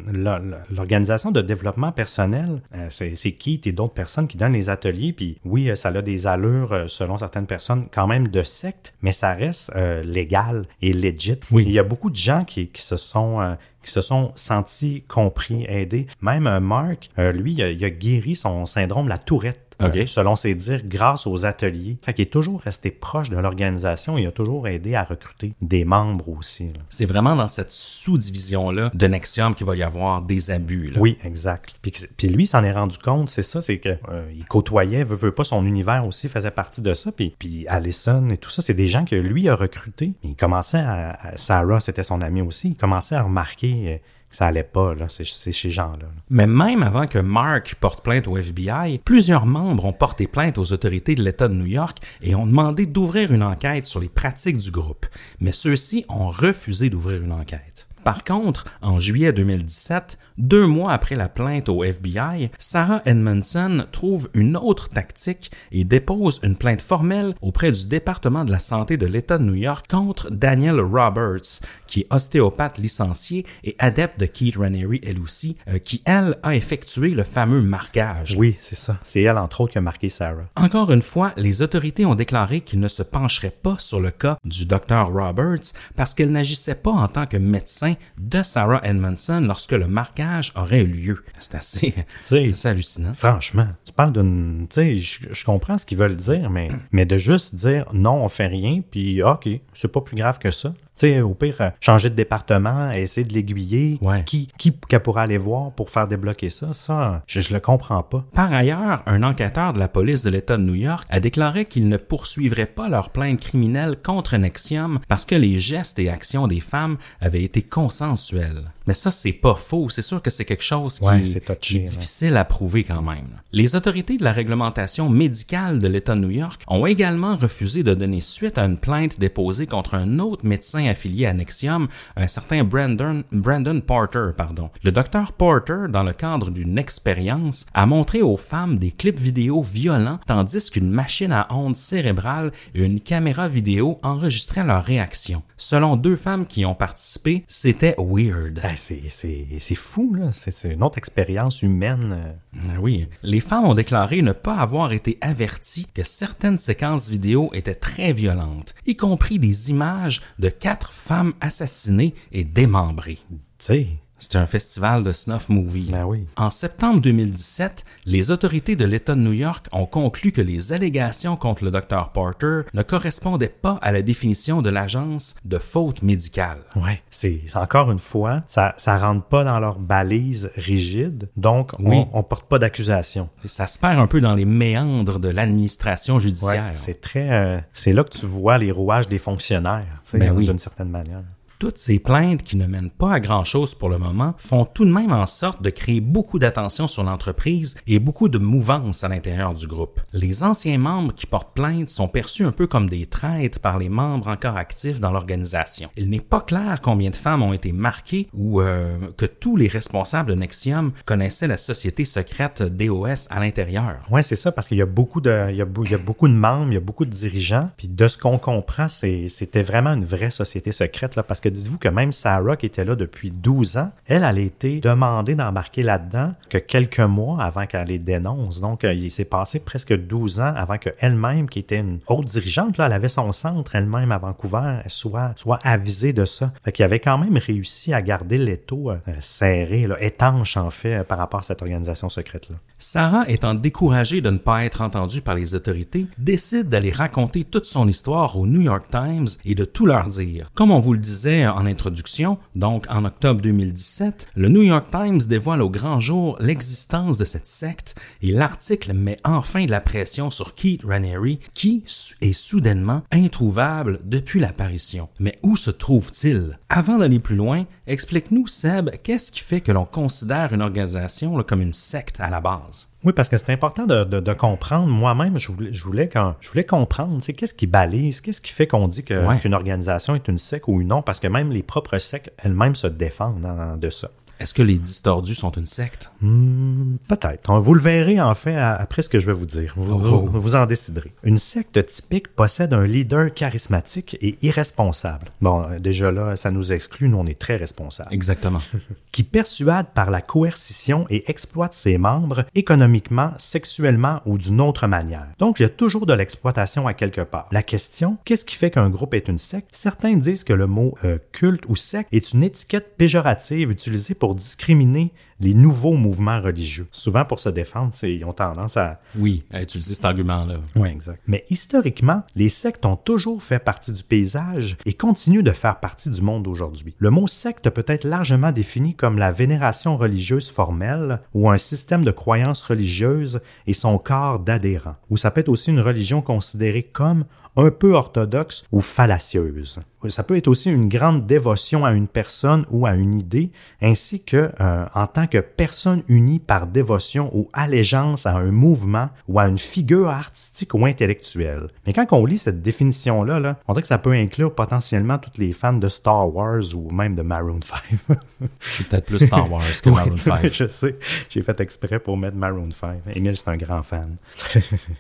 l'organisation de développement personnel euh, c'est Keith et d'autres personnes qui donnent les ateliers. Puis oui, euh, ça a des allures, euh, selon certaines personnes, quand même de secte, mais ça reste légal et legit. Oui. Il y a beaucoup de gens qui, se sont qui se sont sentis compris, aidés. Même Mark, lui, il a, guéri son syndrome la tourette selon ses dires, grâce aux ateliers. Fait qu'il est toujours resté proche de l'organisation et a toujours aidé à recruter des membres aussi. C'est vraiment dans cette sous-division-là de Nexium qu'il va y avoir des abus. Oui, exact. Puis, puis lui, s'en est rendu compte, c'est ça, c'est que euh, il côtoyait, veut, veut pas, son univers aussi faisait partie de ça. Puis, puis Allison et tout ça, c'est des gens que lui a recrutés. Il commençait à, Sarah, c'était son ami aussi, il commençait à remarquer... Ça allait pas, là, c'est ces gens-là. Mais même avant que Mark porte plainte au FBI, plusieurs membres ont porté plainte aux autorités de l'État de New York et ont demandé d'ouvrir une enquête sur les pratiques du groupe. Mais ceux-ci ont refusé d'ouvrir une enquête. Par contre, en juillet 2017, deux mois après la plainte au FBI, Sarah Edmondson trouve une autre tactique et dépose une plainte formelle auprès du département de la santé de l'État de New York contre Daniel Roberts, qui est ostéopathe licencié et adepte de Keith Raniere elle aussi, euh, qui elle a effectué le fameux marquage. Oui, c'est ça. C'est elle entre autres qui a marqué Sarah. Encore une fois, les autorités ont déclaré qu'ils ne se pencheraient pas sur le cas du docteur Roberts parce qu'elle n'agissait pas en tant que médecin de Sarah Edmondson lorsque le marquage aurait eu lieu. C'est assez, assez, hallucinant. Franchement, tu parles d'une. Tu sais, je, comprends ce qu'ils veulent dire, mais, mais de juste dire non, on fait rien, puis OK, c'est pas plus grave que ça. Sais, au pire, euh, changer de département, essayer de l'aiguiller. Qui, qui pourrait aller voir pour faire débloquer ça? Ça, je, je le comprends pas. Par ailleurs, un enquêteur de la police de l'État de New York a déclaré qu'il ne poursuivrait pas leur plainte criminelle contre Nexium parce que les gestes et actions des femmes avaient été consensuels. Mais ça, c'est pas faux. C'est sûr que c'est quelque chose qui, est, difficile à prouver quand même. Les autorités de la réglementation médicale de l'État de New York ont également refusé de donner suite à une plainte déposée contre un autre médecin affilié à Nexium, un certain Brandon, Brandon Porter. Pardon. Le docteur Porter, dans le cadre d'une expérience, a montré aux femmes des clips vidéo violents tandis qu'une machine à ondes cérébrales et une caméra vidéo enregistraient leurs réactions. Selon deux femmes qui ont participé, c'était weird. Ben, c'est fou, là. C'est une autre expérience humaine. Ben oui. Les femmes ont déclaré ne pas avoir été averties que certaines séquences vidéo étaient très violentes, y compris des images de quatre femmes assassinées et démembrées. Tu sais, c'était un festival de snuff movie. Ben oui. En septembre 2017, les autorités de l'État de New York ont conclu que les allégations contre le Dr Porter ne correspondaient pas à la définition de l'agence de faute médicale. Ouais, c'est encore une fois, ça ça rentre pas dans leur balise rigide, donc oui. on, porte pas d'accusation. Ça se perd un peu dans les méandres de l'administration judiciaire. Ouais, c'est très, euh, c'est là que tu vois les rouages des fonctionnaires, tu sais, ben d'une certaine manière. Toutes ces plaintes qui ne mènent pas à grand-chose pour le moment font tout de même en sorte de créer beaucoup d'attention sur l'entreprise et beaucoup de mouvance à l'intérieur du groupe. Les anciens membres qui portent plainte sont perçus un peu comme des traîtres par les membres encore actifs dans l'organisation. Il n'est pas clair combien de femmes ont été marquées ou euh, que tous les responsables de Nexium connaissaient la société secrète DOS à l'intérieur. Ouais, c'est ça parce qu'il y a beaucoup de il y y a beaucoup de membres, il y a beaucoup de dirigeants, puis de ce qu'on comprend, c'était vraiment une vraie société secrète là parce que dites-vous que même Sarah, qui était là depuis 12 ans, elle, elle a été demandée d'embarquer là-dedans que quelques mois avant qu'elle les dénonce. Donc, euh, il s'est passé presque 12 ans avant qu'elle-même, qui était une haute dirigeante, là, elle avait son centre elle-même à Vancouver, soit, soit avisée de ça. Fait qu'il avait quand même réussi à garder l'étau euh, serré, là, étanche en fait, euh, par rapport à cette organisation secrète-là. Sarah, étant découragée de ne pas être entendue par les autorités, décide d'aller raconter toute son histoire au New York Times et de tout leur dire. Comme on vous le disait en introduction, donc en octobre 2017, le New York Times dévoile au grand jour l'existence de cette secte et l'article met enfin de la pression sur Keith Raniere qui est soudainement introuvable depuis l'apparition. Mais où se trouve-t-il? Avant d'aller plus loin, explique-nous Seb, qu'est-ce qui fait que l'on considère une organisation là, comme une secte à la base? Oui, parce que c'est important de, comprendre. Moi-même, je voulais, je voulais, quand, je voulais comprendre, c'est qu'est-ce qui balise, qu'est-ce qui fait qu'on dit qu'une organisation est une secte ou non, parce que même les propres sectes elles-mêmes se défendent de ça. Est-ce que les distordus sont une secte? Hmm, peut-être. Vous le verrez en fait après ce que je vais vous dire. Vous, oh. vous, en déciderez. Une secte typique possède un leader charismatique et irresponsable. Bon, déjà là, ça nous exclut, nous on est très responsables. Exactement. qui persuade par la coercition et exploite ses membres économiquement, sexuellement ou d'une autre manière. Donc il y a toujours de l'exploitation à quelque part. La question, qu'est-ce qui fait qu'un groupe est une secte? Certains disent que le mot euh, culte ou secte est une étiquette péjorative utilisée pour discriminer les nouveaux mouvements religieux. Souvent, pour se défendre, ils ont tendance à... Oui, à utiliser cet argument-là. Oui, exact. Mais historiquement, les sectes ont toujours fait partie du paysage et continuent de faire partie du monde aujourd'hui. Le mot secte peut être largement défini comme la vénération religieuse formelle ou un système de croyances religieuses et son corps d'adhérents. Ou ça peut être aussi une religion considérée comme un peu orthodoxe ou fallacieuse. Ça peut être aussi une grande dévotion à une personne ou à une idée, ainsi que euh, en tant que personne unie par dévotion ou allégeance à un mouvement ou à une figure artistique ou intellectuelle. Mais quand on lit cette définition-là, là, on dirait que ça peut inclure potentiellement tous les fans de Star Wars ou même de Maroon 5. je suis peut-être plus Star Wars que Maroon 5. je sais, j'ai fait exprès pour mettre Maroon 5. Emile, c'est un grand fan.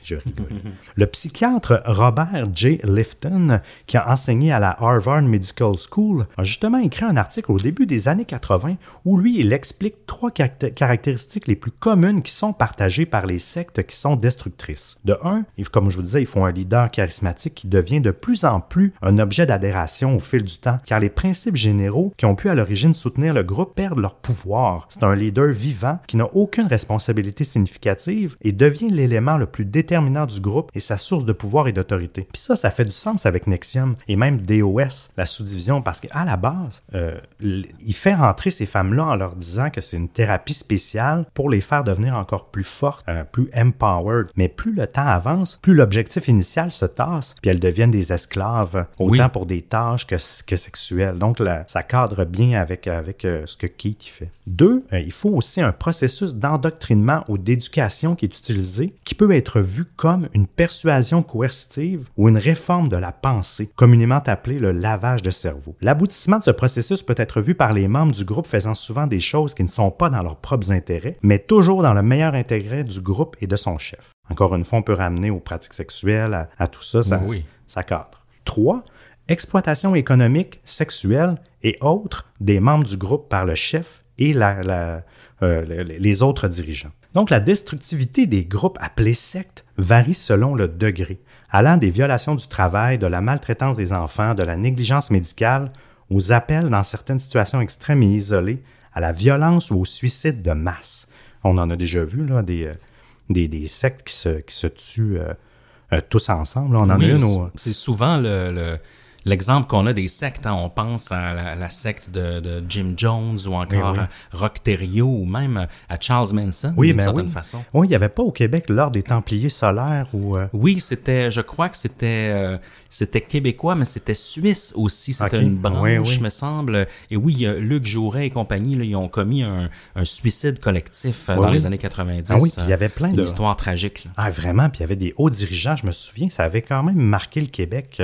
je rigole. Le psychiatre Robert J. Lifton, qui a enseigné à la Harvard Medical School, a justement écrit un article au début des années 80 où lui, il explique trois caractéristiques les plus communes qui sont partagées par les sectes qui sont destructrices. De un, comme je vous disais, ils font un leader charismatique qui devient de plus en plus un objet d'adhération au fil du temps, car les principes généraux qui ont pu à l'origine soutenir le groupe perdent leur pouvoir. C'est un leader vivant qui n'a aucune responsabilité significative et devient l'élément le plus déterminant du groupe et sa source de pouvoir et d'autorité. Puis ça, ça fait du sens avec Nexium et même DOS, la sous-division, parce qu'à la base, euh, il fait rentrer ces femmes-là en leur disant que c'est une thérapie spéciale pour les faire devenir encore plus fortes, euh, plus empowered. Mais plus le temps avance, plus l'objectif initial se tasse, puis elles deviennent des esclaves, autant pour des tâches que, que sexuelles. Donc là, ça cadre bien avec, avec euh, ce que Keith fait. Deux, il faut aussi un processus d'endoctrinement ou d'éducation qui est utilisé, qui peut être vu comme une persuasion coercitive ou une réforme de la pensée, communément appelée le lavage de cerveau. L'aboutissement de ce processus peut être vu par les membres du groupe faisant souvent des choses qui ne sont pas dans leurs propres intérêts, mais toujours dans le meilleur intérêt du groupe et de son chef. Encore une fois, on peut ramener aux pratiques sexuelles, à, tout ça, ça, oui. ça cadre. Trois, exploitation économique, sexuelle et autres des membres du groupe par le chef et la, euh, les autres dirigeants. Donc la destructivité des groupes appelés sectes varie selon le degré allant des violations du travail, de la maltraitance des enfants, de la négligence médicale, aux appels dans certaines situations extrêmes et isolées, à la violence ou au suicide de masse. On en a déjà vu là, des, euh, des, des sectes qui se, qui se tuent euh, euh, tous ensemble. On en a une. C'est souvent le l'exemple qu'on a des sectes, hein, on pense à la, secte de, Jim Jones ou encore à Rock ou même à Charles Manson oui, d'une ben certaine oui. façon. Oui, il n'y avait pas au Québec l'ordre des Templiers solaires ou. Euh, oui, c'était, je crois que c'était, euh, c'était québécois, mais c'était suisse aussi. C'était une branche, me semble. Et oui, Luc Jouret et compagnie, là, ils ont commis un, suicide collectif euh, dans les années 90. Ah oui, il y avait plein de. Une tragique. Ah, vraiment, puis il y avait des hauts dirigeants. Je me souviens, ça avait quand même marqué le Québec.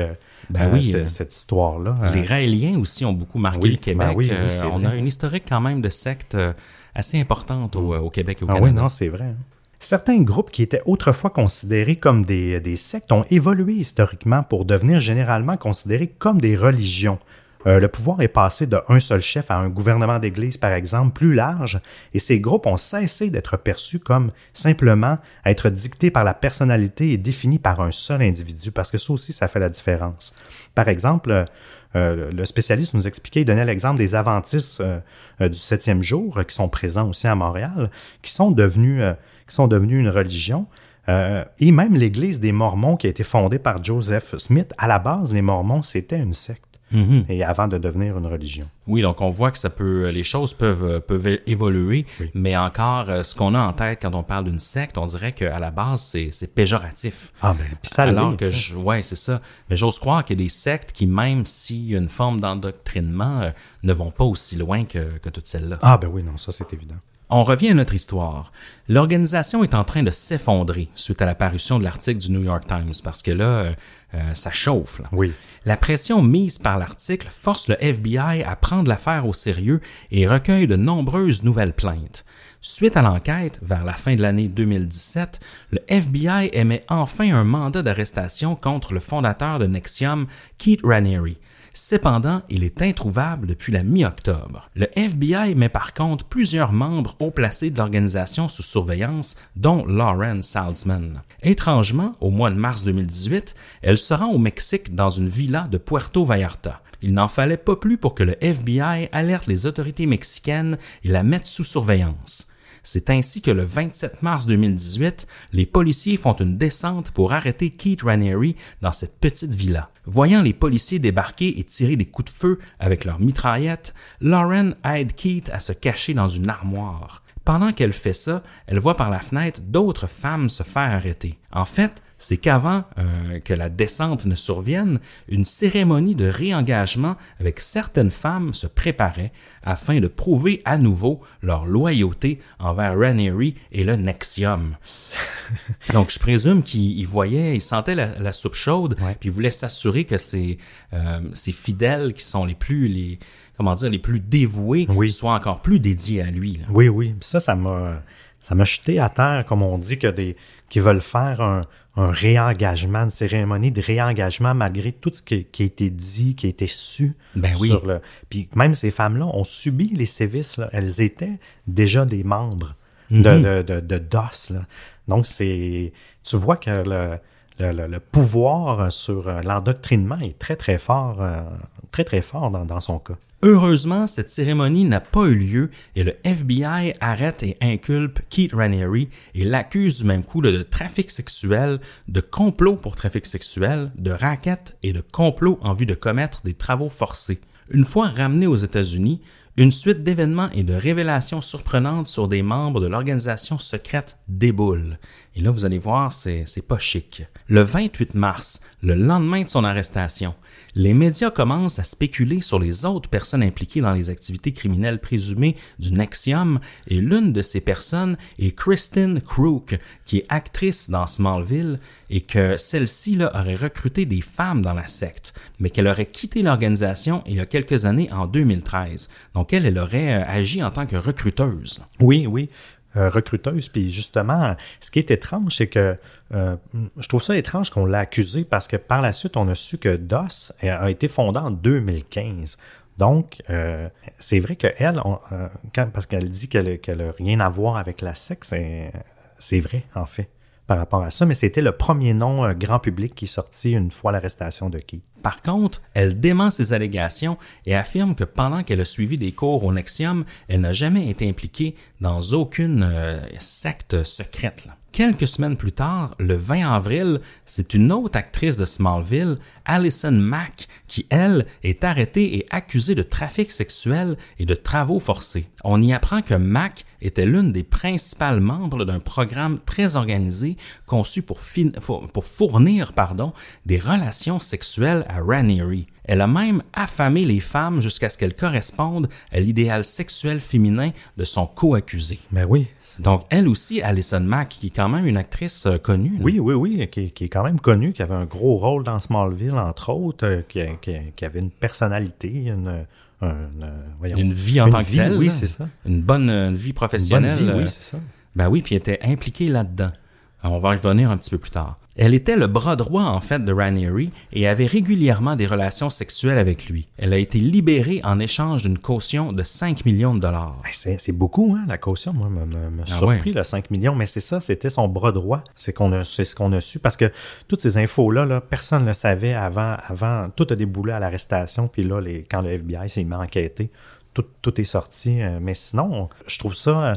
Ben oui, euh, cette histoire-là. Hein. Les Raéliens aussi ont beaucoup marqué le Québec. Ben euh, on a une historique quand même de sectes euh, assez importante au, Québec et au ah Canada. Oui, non, c'est vrai. Certains groupes qui étaient autrefois considérés comme des, sectes ont évolué historiquement pour devenir généralement considérés comme des religions Euh, le pouvoir est passé de un seul chef à un gouvernement d'église, par exemple, plus large, et ces groupes ont cessé d'être perçus comme simplement être dictés par la personnalité et définis par un seul individu, parce que ça aussi, ça fait la différence. Par exemple, euh, le spécialiste nous expliquait, il donnait l'exemple des Adventistes euh, euh, du septième jour, qui sont présents aussi à Montréal, qui sont devenus, qui sont devenus une religion. et même l'Église des Mormons qui a été fondée par Joseph Smith, à la base, les Mormons, c'était une secte. Mhm. Et avant de devenir une religion. Oui, donc on voit que ça peut, les choses peuvent peuvent évoluer, mais encore, ce qu'on a en tête quand on parle d'une secte, on dirait qu'à la base c'est c'est péjoratif. Ah ben puis ça Alors que je, ouais c'est ça. Mais j'ose croire qu'il y a des sectes qui même s'il y a une forme d'endoctrinement euh, ne vont pas aussi loin que que toutes celles-là. Ah ben oui non ça c'est évident. On revient à notre histoire. L'organisation est en train de s'effondrer suite à l'apparition de l'article du New York Times parce que là, euh, euh, ça chauffe. Là. Oui. La pression mise par l'article force le FBI à prendre l'affaire au sérieux et recueille de nombreuses nouvelles plaintes. Suite à l'enquête, vers la fin de l'année 2017, le FBI émet enfin un mandat d'arrestation contre le fondateur de Nexium, Keith Raniere. Cependant, il est introuvable depuis la mi-octobre. Le FBI met par contre plusieurs membres haut placés de l'organisation sous surveillance, dont Lauren Salzman. Étrangement, au mois de mars 2018, elle se rend au Mexique dans une villa de Puerto Vallarta. Il n'en fallait pas plus pour que le FBI alerte les autorités mexicaines et la mette sous surveillance. C'est ainsi que le 27 mars 2018, les policiers font une descente pour arrêter Keith Raniere dans cette petite villa. Voyant les policiers débarquer et tirer des coups de feu avec leurs mitraillettes, Lauren aide Keith à se cacher dans une armoire. Pendant qu'elle fait ça, elle voit par la fenêtre d'autres femmes se faire arrêter. En fait, c'est qu'avant euh, que la descente ne survienne, une cérémonie de réengagement avec certaines femmes se préparait afin de prouver à nouveau leur loyauté envers Ranieri et le Nexium. Donc, je présume qu'il voyait, il sentait la, soupe chaude, puis il voulait s'assurer que ces, euh, ces fidèles qui sont les plus les comment dire les plus dévoués soient encore plus dédiés à lui. Oui, oui. Ça, ça m'a ça m'a jeté à terre, comme on dit que des qui veulent faire un, un réengagement, une cérémonie de réengagement malgré tout ce qui, a été dit, qui a été su. Ben oui. Sur le... Puis même ces femmes-là ont subi les sévices. Là. Elles étaient déjà des membres de, mm-hmm. de, de, DOS. Là. Donc, c'est tu vois que le, le, le pouvoir sur l'endoctrinement est très, très fort, euh, très, très fort dans, dans son cas. Heureusement, cette cérémonie n'a pas eu lieu et le FBI arrête et inculpe Keith Raniere et l'accuse du même coup de trafic sexuel, de complot pour trafic sexuel, de racket et de complot en vue de commettre des travaux forcés. Une fois ramené aux États-Unis, une suite d'événements et de révélations surprenantes sur des membres de l'organisation secrète déboule. Et là, vous allez voir, c'est pas chic. Le 28 mars, le lendemain de son arrestation, les médias commencent à spéculer sur les autres personnes impliquées dans les activités criminelles présumées du Nexium, et l'une de ces personnes est Kristen Crook, qui est actrice dans Smallville, et que celle-ci aurait recruté des femmes dans la secte, mais qu'elle aurait quitté l'organisation il y a quelques années en 2013. Donc elle, elle aurait euh, agi en tant que recruteuse. Oui, oui. Euh, recruteuse. Puis justement, ce qui est étrange, c'est que euh, je trouve ça étrange qu'on l'a accusé parce que par la suite, on a su que DOS a été fondé en 2015. Donc, euh, c'est vrai qu'elle, parce qu'elle dit qu'elle n'a rien à voir avec la sexe, c'est vrai, en fait par rapport à ça, mais c'était le premier nom grand public qui est sorti une fois l'arrestation de Keith. Par contre, elle dément ces allégations et affirme que pendant qu'elle a suivi des cours au Nexium, elle n'a jamais été impliquée dans aucune euh, secte secrète. Quelques semaines plus tard, le 20 avril, c'est une autre actrice de Smallville, Allison Mack, qui, elle, est arrêtée et accusée de trafic sexuel et de travaux forcés. On y apprend que Mack était l'une des principales membres d'un programme très organisé conçu pour, pour fournir pardon, des relations sexuelles à Ranieri. Elle a même affamé les femmes jusqu'à ce qu'elles correspondent à l'idéal sexuel féminin de son co-accusé. Ben oui. Donc, elle aussi, Alison Mack, qui est quand même une actrice euh, connue. Oui, oui, oui, qui, est quand même connue, qui avait un gros rôle dans Smallville, entre autres, euh, qui, avait une personnalité, une, une, vie en tant que telle. Oui, c'est ça. Une bonne vie professionnelle. Une bonne vie, oui, c'est ça. Ben oui, puis elle était impliquée là-dedans. On va y revenir un petit peu plus tard. Elle était le bras droit en fait de Ranieri et avait régulièrement des relations sexuelles avec lui. Elle a été libérée en échange d'une caution de 5 millions de dollars. C'est beaucoup, hein, la caution. Moi, me, me, Ah surpris, le 5 millions. Mais c'est ça, c'était son bras droit. C'est qu'on a, c'est ce qu'on a su. Parce que toutes ces infos-là, là, personne ne le savait avant, avant. Tout a déboulé à l'arrestation. Puis là, les, quand le FBI s'est mis à enquêter, tout, tout est sorti. Euh, Mais sinon, je trouve ça.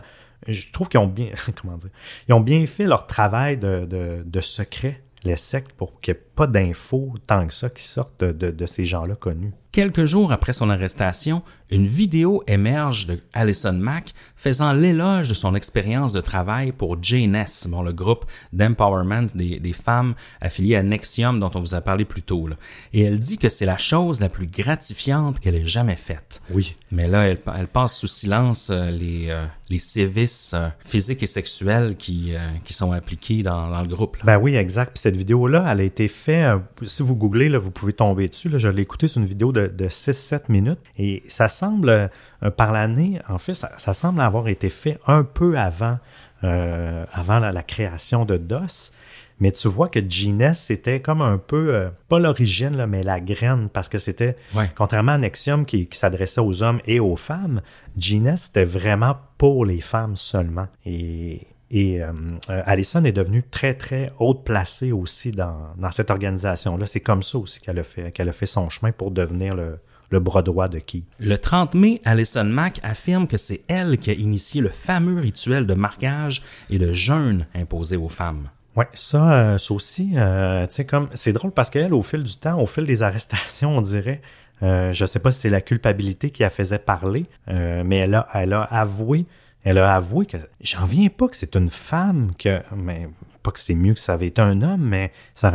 Je trouve qu'ils ont bien. Comment dire Ils ont bien fait leur travail de, de, secret, les sectes, pour ait pas d'infos tant que ça qui sortent de, de, de ces gens-là connus. Quelques jours après son arrestation, une vidéo émerge de Alison Mack faisant l'éloge de son expérience de travail pour JNS, bon, le groupe d'empowerment des, des femmes affiliées à Nexium dont on vous a parlé plus tôt. là. Et elle dit que c'est la chose la plus gratifiante qu'elle ait jamais faite. Oui. Mais là, elle, elle passe sous silence euh, les, euh, les sévices euh, physiques et sexuels qui, euh, qui sont appliqués dans, dans le groupe. là. Ben oui, exact. Puis cette vidéo-là, elle a été faite, euh, si vous googlez, là, vous pouvez tomber dessus. Là, je l'ai écoutée, c'est une vidéo de, de 6-7 minutes. Et ça semble, euh, par l'année, en fait, ça, ça semble avoir été fait un peu avant, euh, avant la, la création de DOS. Mais tu vois que Genius, c'était comme un peu, euh, pas l'origine, mais la graine, parce que c'était, Ouais. contrairement à Nexium qui, qui s'adressait aux hommes et aux femmes, Genius, c'était vraiment pour les femmes seulement. Et, et euh, euh, Allison est devenue très, très haute placée aussi dans, dans cette organisation-là. C'est comme ça aussi qu'elle a, fait, qu'elle a fait son chemin pour devenir le, le bras droit de qui. Le 30 mai, Alison Mack affirme que c'est elle qui a initié le fameux rituel de marquage et de jeûne imposé aux femmes. Ouais, ça, euh, ça aussi, euh, tu sais, comme, c'est drôle parce qu'elle, au fil du temps, au fil des arrestations, on dirait, euh, je sais pas si c'est la culpabilité qui la faisait parler, mais elle a, elle a avoué, elle a avoué que, j'en viens pas que c'est une femme que, mais pas que c'est mieux que ça avait été un homme, mais ça,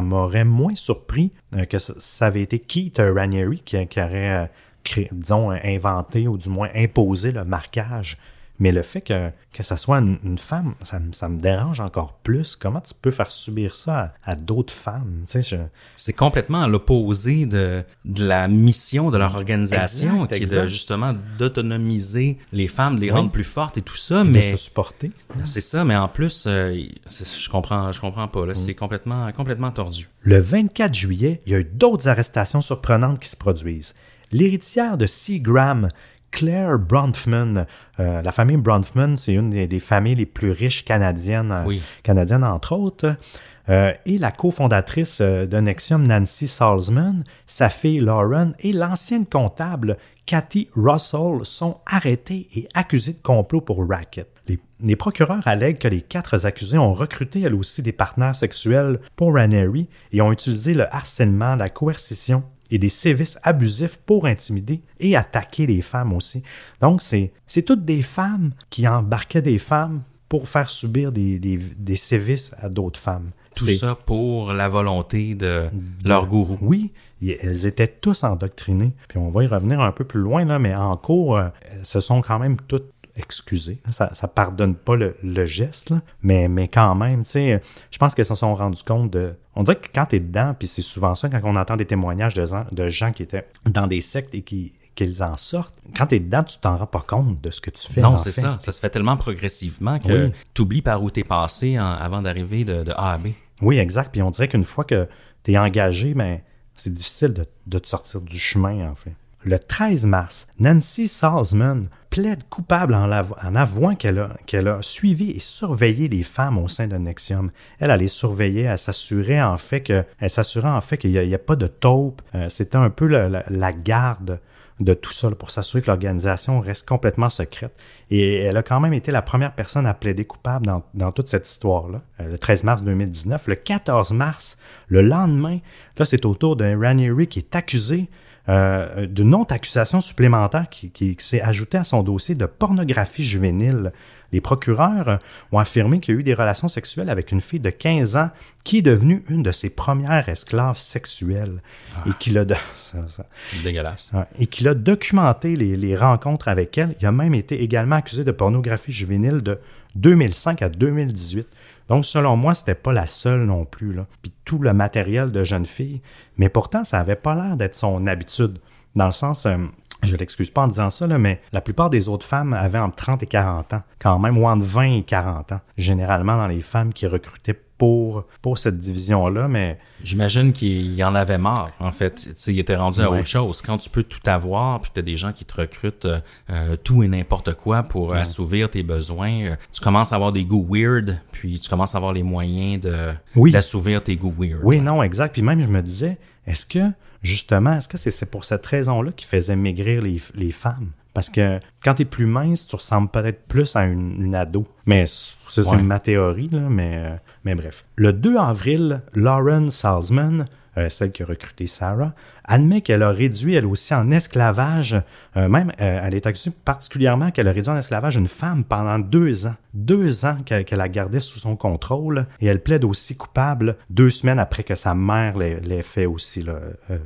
m'aurait moins surpris euh, que ça, avait été Keith Ranieri qui, aurait, euh, disons, inventé ou du moins imposé le marquage. Mais le fait que, que ça soit une, une femme, ça, me- ça me dérange encore plus. Comment tu peux faire subir ça à, à d'autres femmes? Tu sais, je- C'est complètement à l'opposé de, de la mission de leur organisation, Exact, qui est de justement d'autonomiser les femmes, de les Oui. rendre plus fortes et tout ça, mais se supporter. c'est ça, mais en plus, euh, je comprends, je comprends pas, là, c'est complètement, complètement tordu. Le 24 juillet, il y a eu d'autres arrestations surprenantes qui se produisent. L'héritière de Seagram, Claire Bronfman, euh, la famille Bronfman, c'est une des, des familles les plus riches canadiennes, Oui. canadiennes entre autres, euh, et la cofondatrice euh, de Nexium, Nancy Salzman, sa fille Lauren et l'ancienne comptable Cathy Russell sont arrêtés et accusés de complot pour racket. Les, les procureurs allèguent que les quatre accusés ont recruté elles aussi des partenaires sexuels pour Ranieri et ont utilisé le harcèlement, la coercition et des sévices abusifs pour intimider et attaquer les femmes aussi. Donc, c'est, c'est toutes des femmes qui embarquaient des femmes pour faire subir des, des, des sévices à d'autres femmes. Tout C'est- ça pour la volonté de leur gourou. oui, elles étaient tous endoctrinées. Puis on va y revenir un peu plus loin, là, mais en cours, euh, se sont quand même toutes excusées. Ça, ça pardonne pas le, le geste, là, mais, mais quand même, tu sais, je pense qu'elles se sont rendues compte de... On dirait que quand t'es dedans, puis c'est souvent ça, quand on entend des témoignages de, gens- de gens qui étaient dans des sectes et qui qu'ils en sortent, quand t'es dedans, tu t'en rends pas compte de ce que tu fais. Non, c'est ça. Ça se fait tellement progressivement que Oui. tu oublies par où t'es passé en- avant d'arriver de, de A à B. Oui, exact. Puis on dirait qu'une fois que tu es engagé, ben, c'est difficile de, de te sortir du chemin, en fait. Le 13 mars, Nancy Salzman plaide coupable en, en avouant qu'elle a, suivi et surveillé les femmes au sein de Nexium. Elle, elle les surveillait, elle s'assurait en fait que, elle en fait qu'il n'y a, pas de taupe. Euh, C'était un peu la, la- garde de tout ça pour s'assurer que l'organisation reste complètement secrète. Et elle a quand même été la première personne à plaider coupable dans, toute cette histoire-là, euh, le 13 mars 2019. Le 14 mars, le lendemain, là, c'est au tour d'un Ranieri qui est accusé euh, d'une autre accusation supplémentaire qui, qui- qui s'est ajoutée à son dossier de pornographie juvénile. Les procureurs ont affirmé qu'il y a eu des relations sexuelles avec une fille de 15 ans qui est devenue une de ses premières esclaves sexuelles et qui l'a... de- Dégueulasse. Et qu'il a documenté les, les rencontres avec elle. Il a même été également accusé de pornographie juvénile de 2005 à 2018. Donc, selon moi, c'était pas la seule non plus. Là. Puis tout le matériel de jeune fille. Mais pourtant, ça avait pas l'air d'être son habitude. Dans le sens, euh, je l'excuse pas en disant ça, mais la plupart des autres femmes avaient entre 30 et 40 ans, quand même, ou entre 20 et 40 ans, généralement dans les femmes qui recrutaient pour, pour cette division-là, mais... J'imagine qu'il y en avait marre, en fait. Tu sais, il était rendu à Ouais. autre chose. Quand tu peux tout avoir, puis t'as des gens qui te recrutent euh, euh, tout et n'importe quoi pour assouvir tes besoins, euh, tu commences à avoir des goûts weird, puis tu commences à avoir les moyens de Oui. d'assouvir tes goûts weird. Oui, non, exact. Puis même, je me disais, est-ce que, justement, est-ce que c'est c'est pour cette raison-là qui faisait maigrir les, les femmes? Parce que quand tu es plus mince, tu ressembles peut-être plus à une, une ado. Mais ça, c'est Ouais. ma théorie, là, mais, euh, mais bref. Le 2 avril, Lauren Salzman, euh, celle qui a recruté Sarah, admet qu'elle a réduit elle aussi en esclavage, euh, même euh, elle est accusée particulièrement qu'elle a réduit en esclavage une femme pendant deux ans. Deux ans qu'elle qu'elle la gardait sous son contrôle et elle plaide aussi coupable deux semaines après que sa mère l'ait fait aussi, là, euh,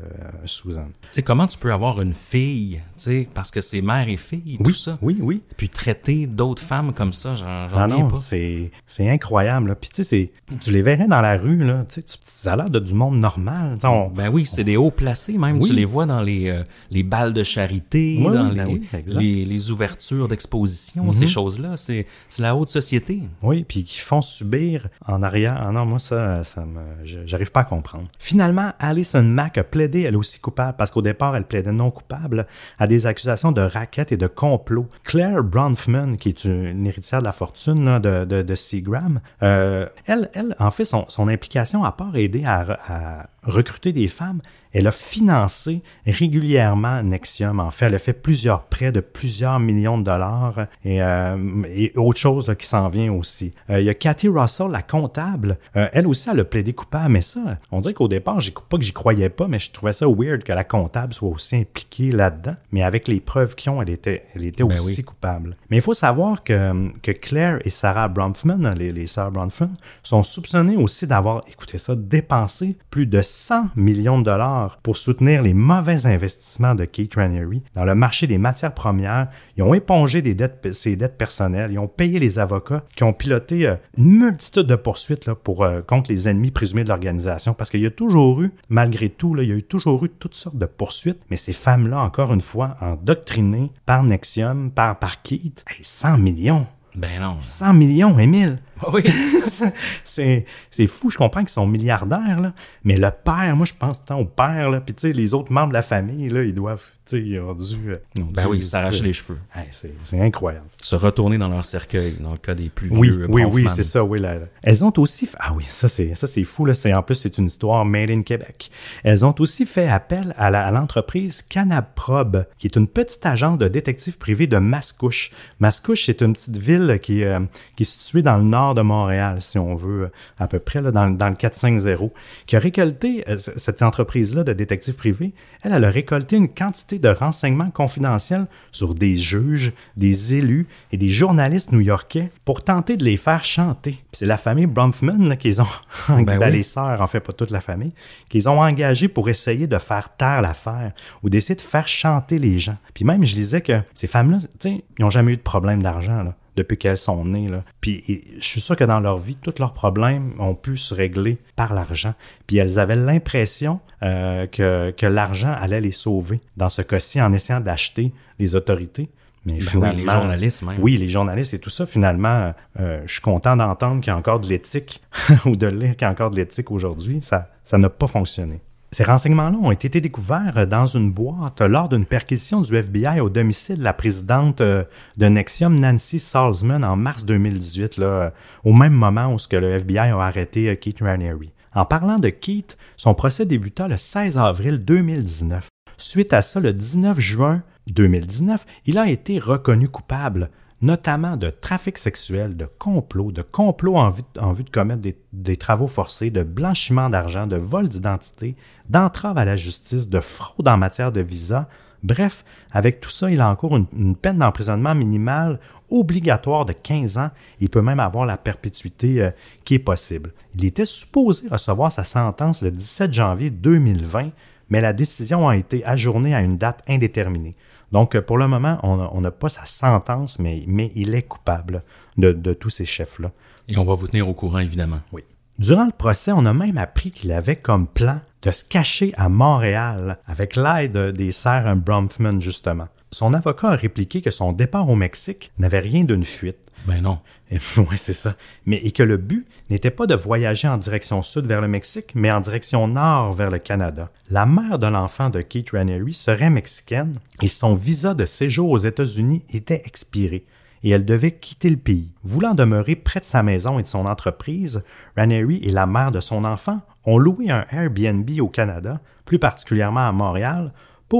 Susan. Tu sais, comment tu peux avoir une fille, tu sais, parce que c'est mère et fille, tout Oui, ça, oui, oui. puis traiter d'autres femmes comme ça, j'en Ah non, pas. c'est c'est incroyable. Là. Puis tu sais, tu les verrais dans la rue, là, tu sais, tu- ça a l'air de du monde normal. On- Ben oui, c'est des hauts placés même. Oui. Tu les vois dans les, euh, les balles de charité, Oui, dans les, ben oui. Mhm. les, les ouvertures d'exposition, ces choses-là. C'est la haute société. Oui, puis qui font subir en arrière. Ah non, moi, ça, ça me. J'arrive pas à comprendre. Finalement, Alison Mack a plaidé, elle aussi coupable, parce qu'au départ, elle plaidait non coupable à des accusations de raquettes et de complot. Claire Bronfman, qui est une héritière de la fortune là, de, de, de Seagram, euh, elle, elle, en fait, son, son implication, à part aider à, à recruter des femmes, elle a financé régulièrement Nexium. En fait, elle a fait plusieurs prêts de plusieurs millions de dollars et, euh, et autre chose là, qui s'en vient aussi. Euh, il y a Cathy Russell, la comptable. Euh, elle aussi, elle a plaidé coupable, mais ça, on dirait qu'au départ, j'y- pas que j'y croyais pas, mais je trouvais ça weird que la comptable soit aussi impliquée là-dedans. Mais avec les preuves qu'ils ont, elle était, elle était Ben aussi oui. coupable. Mais il faut savoir que, que Claire et Sarah Bronfman, les, les sœurs Bronfman, sont soupçonnées aussi d'avoir, écoutez ça, dépensé plus de 100 millions de dollars pour soutenir les mauvais investissements de Kate Raniere dans le marché des matières premières. Ils ont épongé des dettes, ses dettes personnelles. Ils ont payé les avocats qui ont piloté euh, une multitude de poursuites là, pour, euh, contre les ennemis présumés de l'organisation. Parce qu'il y a toujours eu, malgré tout, là, il y a eu toujours eu toutes sortes de poursuites. Mais ces femmes-là, encore une fois, endoctrinées par Nexium, par, par Keith, hey, 100 millions. Ben non. 100 millions, Émile. Oui. c'est, c'est fou, je comprends qu'ils sont milliardaires, là, mais le père, moi je pense tout le temps au père, là, puis tu sais, les autres membres de la famille, là, ils doivent, tu sais, ils ont dû... euh, ils Ben oui, s'arracher les cheveux. Hey, c'est, c'est incroyable. Se retourner dans leur cercueil, dans le cas des plus Oui, vieux. oui, oui, c'est ça, oui. là, là. Elles ont aussi. Ah oui, ça c'est ça c'est fou, là. C'est, en plus, c'est une histoire made in Québec. Elles ont aussi fait appel à, la- à l'entreprise Canaprobe, qui est une petite agence de détectives privés de Mascouche. Mascouche, c'est une petite ville qui, euh, qui est située dans le nord de Montréal, si on veut, à peu près, là, dans, dans le 450, qui a récolté, euh, cette entreprise-là de détectives privés, elle, elle a récolté une quantité de renseignements confidentiels sur des juges, des élus et des journalistes new-yorkais pour tenter de les faire chanter. C'est la famille Bronfman là, qu'ils ont, ben oui. les sœurs, en fait, pas toute la famille, qu'ils ont engagé pour essayer de faire taire l'affaire ou d'essayer de faire chanter les gens. Puis même, je disais que ces femmes-là, ils n'ont jamais eu de problème d'argent, là depuis qu'elles sont nées. Là. Puis je suis sûr que dans leur vie, tous leurs problèmes ont pu se régler par l'argent. Puis elles avaient l'impression euh, que, que l'argent allait les sauver, dans ce cas-ci, en essayant d'acheter les autorités. Mais Ben oui, les journalistes même. Oui, les journalistes et tout ça, finalement, euh, je suis content d'entendre qu'il y a encore de l'éthique ou de lire qu'il y a encore de l'éthique aujourd'hui. Ça ça n'a pas fonctionné. Ces renseignements-là ont été découverts dans une boîte lors d'une perquisition du FBI au domicile de la présidente euh, de Nexium, Nancy Salzman, en mars 2018, là, euh, au même moment où ce que le FBI a arrêté euh, Keith Raniere. En parlant de Keith, son procès débuta le 16 avril 2019. Suite à ça, le 19 juin 2019, il a été reconnu coupable notamment de trafic sexuel, de complot, de complot en vue, de commettre des, travaux forcés, de blanchiment d'argent, de vol d'identité, d'entrave à la justice, de fraude en matière de visa. Bref, avec tout ça, il a encore une, une peine d'emprisonnement minimale obligatoire de 15 ans. Il peut même avoir la perpétuité euh, qui est possible. Il était supposé recevoir sa sentence le 17 janvier 2020, mais la décision a été ajournée à une date indéterminée. Donc, pour le moment, on n'a pas sa sentence, mais, mais il est coupable de, de tous ces chefs-là. Et on va vous tenir au courant, évidemment. Oui. Durant le procès, on a même appris qu'il avait comme plan de se cacher à Montréal avec l'aide des sœurs Bronfman, justement. Son avocat a répliqué que son départ au Mexique n'avait rien d'une fuite. Ben non. Oui, c'est ça. Mais et que le but n'était pas de voyager en direction sud vers le Mexique, mais en direction nord vers le Canada. La mère de l'enfant de Keith Raniere serait mexicaine et son visa de séjour aux États-Unis était expiré et elle devait quitter le pays. Voulant demeurer près de sa maison et de son entreprise, Ranieri et la mère de son enfant ont loué un Airbnb au Canada, plus particulièrement à Montréal,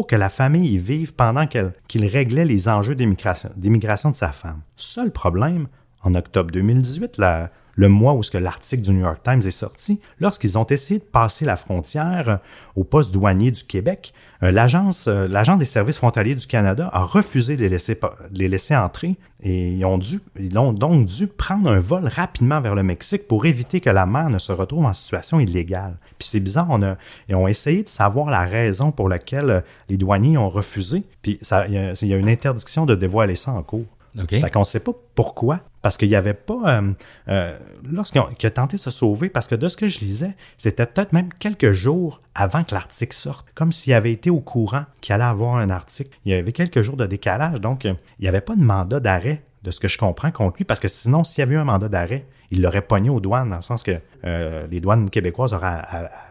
que la famille y vive pendant qu'il réglait les enjeux d'immigration de sa femme. Seul problème, en octobre 2018, la, le mois où ce que l'article du New York Times est sorti, lorsqu'ils ont essayé de passer la frontière au poste douanier du Québec, euh, l'agence, euh, l'agent des services frontaliers du Canada a refusé de les laisser, les laisser entrer et ils ont, dû, ils ont donc dû prendre un vol rapidement vers le Mexique pour éviter que la mère ne se retrouve en situation illégale. Puis c'est bizarre, on a, ils ont essayé de savoir la raison pour laquelle euh, les douaniers ont refusé, puis il y, y a une interdiction de dévoiler ça en cours. Okay. Fait qu'on ne sait pas pourquoi, parce qu'il n'y avait pas... Euh, euh, lorsqu'il a, tenté de se sauver, parce que de ce que je lisais, c'était peut-être même quelques jours avant que l'article sorte, comme s'il avait été au courant qu'il allait avoir un article. Il y avait quelques jours de décalage, donc euh, il n'y avait pas de mandat d'arrêt, de ce que je comprends contre lui, parce que sinon, s'il y avait eu un mandat d'arrêt, il l'aurait pogné aux douanes, dans le sens que les douanes québécoises auraient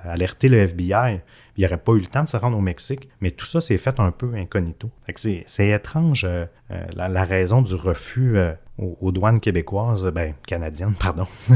alerté le FBI il n'y aurait pas eu le temps de se rendre au Mexique, mais tout ça s'est fait un peu incognito. C'est étrange euh, euh, la, raison du refus euh, aux, douanes québécoises, ben canadiennes, pardon.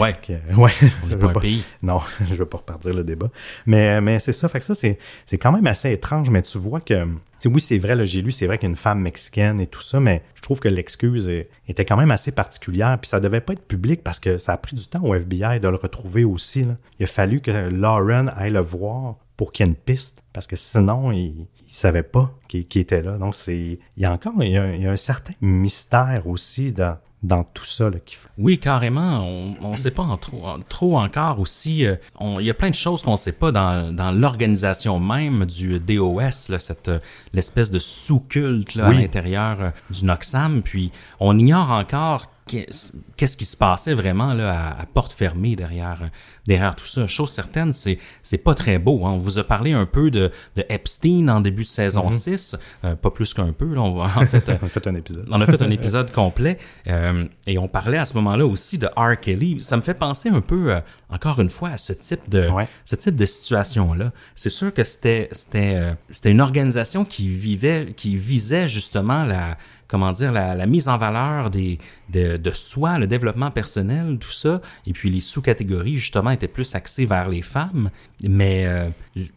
ouais. ouais. On n'est pas un pays. Non, je veux pas repartir le débat. Mais, mais c'est ça, fait que ça, c'est quand même assez étrange, mais tu vois que, oui, c'est vrai, j'ai lu, c'est vrai qu'il y a une femme mexicaine et tout ça, mais je trouve que l'excuse était quand même assez particulière, puis ça devait pas être public parce que ça a pris du temps au FBI de le retrouver aussi. Il a fallu que Lauren aille le voir pour qu'il y ait une piste, parce que sinon, il ne savait pas qui, était là. Donc, c'est il y a encore il y a, un certain mystère aussi dans, dans tout ça. Là, qui... Oui, carrément. On ne sait pas en trop, trop encore aussi. Euh, il y a plein de choses qu'on ne sait pas dans, dans l'organisation même du DOS, là, cette l'espèce de sous-culte à l'intérieur euh, du Noxam. Puis on ignore encore qu'est-ce qui se passait vraiment là à, porte fermée derrière derrière tout ça? Chose certaine, c'est c'est pas très beau. Hein. On vous a parlé un peu de, de Epstein en début de saison 6, mm-hmm. euh, pas plus qu'un peu. Là, on, en fait, on a fait un épisode. on a fait un épisode complet euh, et on parlait à ce moment-là aussi de R. Kelly. Ça me fait penser un peu, euh, encore une fois, à ce type de ce type de situation là. C'est sûr que c'était c'était c'était une organisation qui vivait qui visait justement la comment dire, la, la mise en valeur des, de, de, soi, le développement personnel, tout ça. Et puis les sous-catégories, justement, étaient plus axées vers les femmes. Mais euh,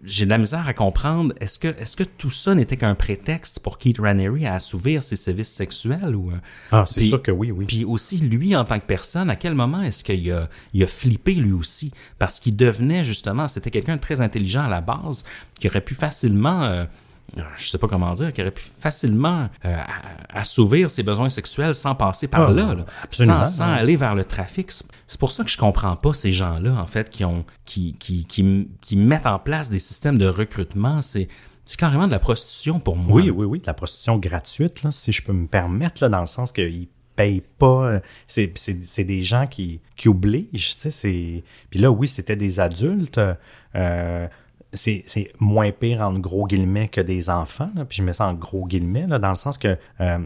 j'ai de la misère à comprendre, est-ce que, est-ce que tout ça n'était qu'un prétexte pour Keith Raniere à assouvir ses services sexuels? Ou, euh? ah, c'est sûr que oui, oui. Puis aussi, lui, en tant que personne, à quel moment est-ce qu'il a, il a flippé lui aussi? Parce qu'il devenait, justement, c'était quelqu'un de très intelligent à la base, qui aurait pu facilement... Euh, je sais pas comment dire, qui aurait pu facilement euh, assouvir ses besoins sexuels sans passer par ah, là, sans, sans aller vers le trafic. C'est pour ça que je comprends pas ces gens-là, en fait, qui ont qui, qui, qui, qui mettent en place des systèmes de recrutement. C'est c'est carrément de la prostitution pour moi. Oui, oui, oui, de la prostitution gratuite, là, si je peux me permettre, là, dans le sens qu'ils payent pas. Euh, c'est, c'est, des gens qui, qui obligent, tu sais. Puis là, oui, c'était des adultes. Euh, c'est moins pire en gros guillemets que des enfants, puis je mets ça en gros guillemets, là, dans le sens que... Euh,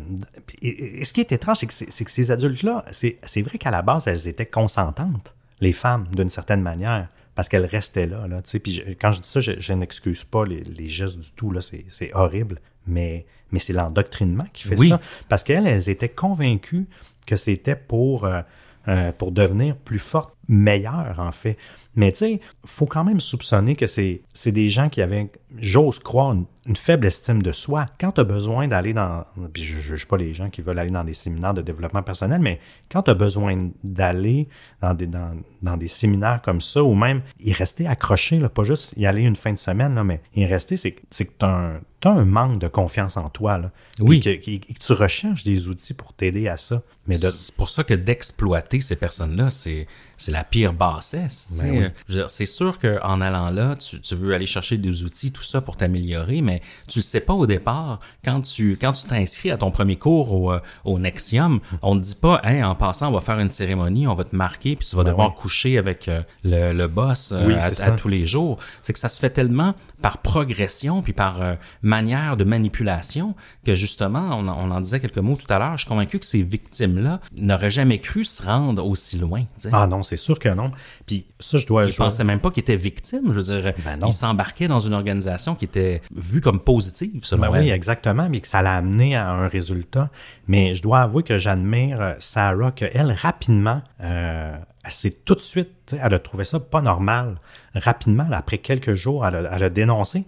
et, ce qui est étrange, c'est que, que, ces adultes-là, c'est vrai qu'à la base, elles étaient consentantes, les femmes, d'une certaine manière, parce qu'elles restaient là. là puis quand je dis ça, je, n'excuse pas les, les, gestes du tout, là, c'est horrible, mais, mais c'est l'endoctrinement qui fait ça. Parce qu'elles, elles étaient convaincues que c'était pour... Euh, euh, pour devenir plus fortes, meilleures en fait. Mais tu sais, faut quand même soupçonner que c'est des gens qui avaient, j'ose croire, une, faible estime de soi. Quand tu as besoin d'aller dans, puis je ne juge pas les gens qui veulent aller dans des séminaires de développement personnel, mais quand tu as besoin d'aller dans des, dans, dans, des séminaires comme ça, ou même y rester accroché, là, pas juste y aller une fin de semaine, là, mais y rester, c'est que tu as, un manque de confiance en toi. Là, oui. Et que, tu recherches des outils pour t'aider à ça. Mais c'est pour ça que d'exploiter ces personnes-là, c'est c'est la pire bassesse. Ben oui. C'est sûr qu'en allant là, tu, tu veux aller chercher des outils, tout ça pour t'améliorer, mais tu le sais pas au départ. Quand tu quand tu t'inscris à ton premier cours au, euh, au Nexium, on te dit pas, hey, en passant, on va faire une cérémonie, on va te marquer, puis tu vas devoir Ben oui. coucher avec euh, le, le boss euh, Oui, à, tous les jours. C'est que ça se fait tellement par progression puis par euh, manière de manipulation que justement, on, en- on en disait quelques mots tout à l'heure. Je suis convaincu que ces victimes-là n'auraient jamais cru se rendre aussi loin. tu sais. Ah non, c'est sûr que non. Puis ça, je dois... Ils je pensaient même pas qu'ils étaient victimes. Je veux dire, Ben non. ils s'embarquaient dans une organisation qui était vue comme positive, selon Ben oui, exactement, mais que ça l'a amené à un résultat. Mais je dois avouer que j'admire Sarah, qu'elle, rapidement, euh, elle s'est tout de suite, elle a trouvé ça pas normal. Rapidement, après quelques jours, elle a, elle a dénoncé.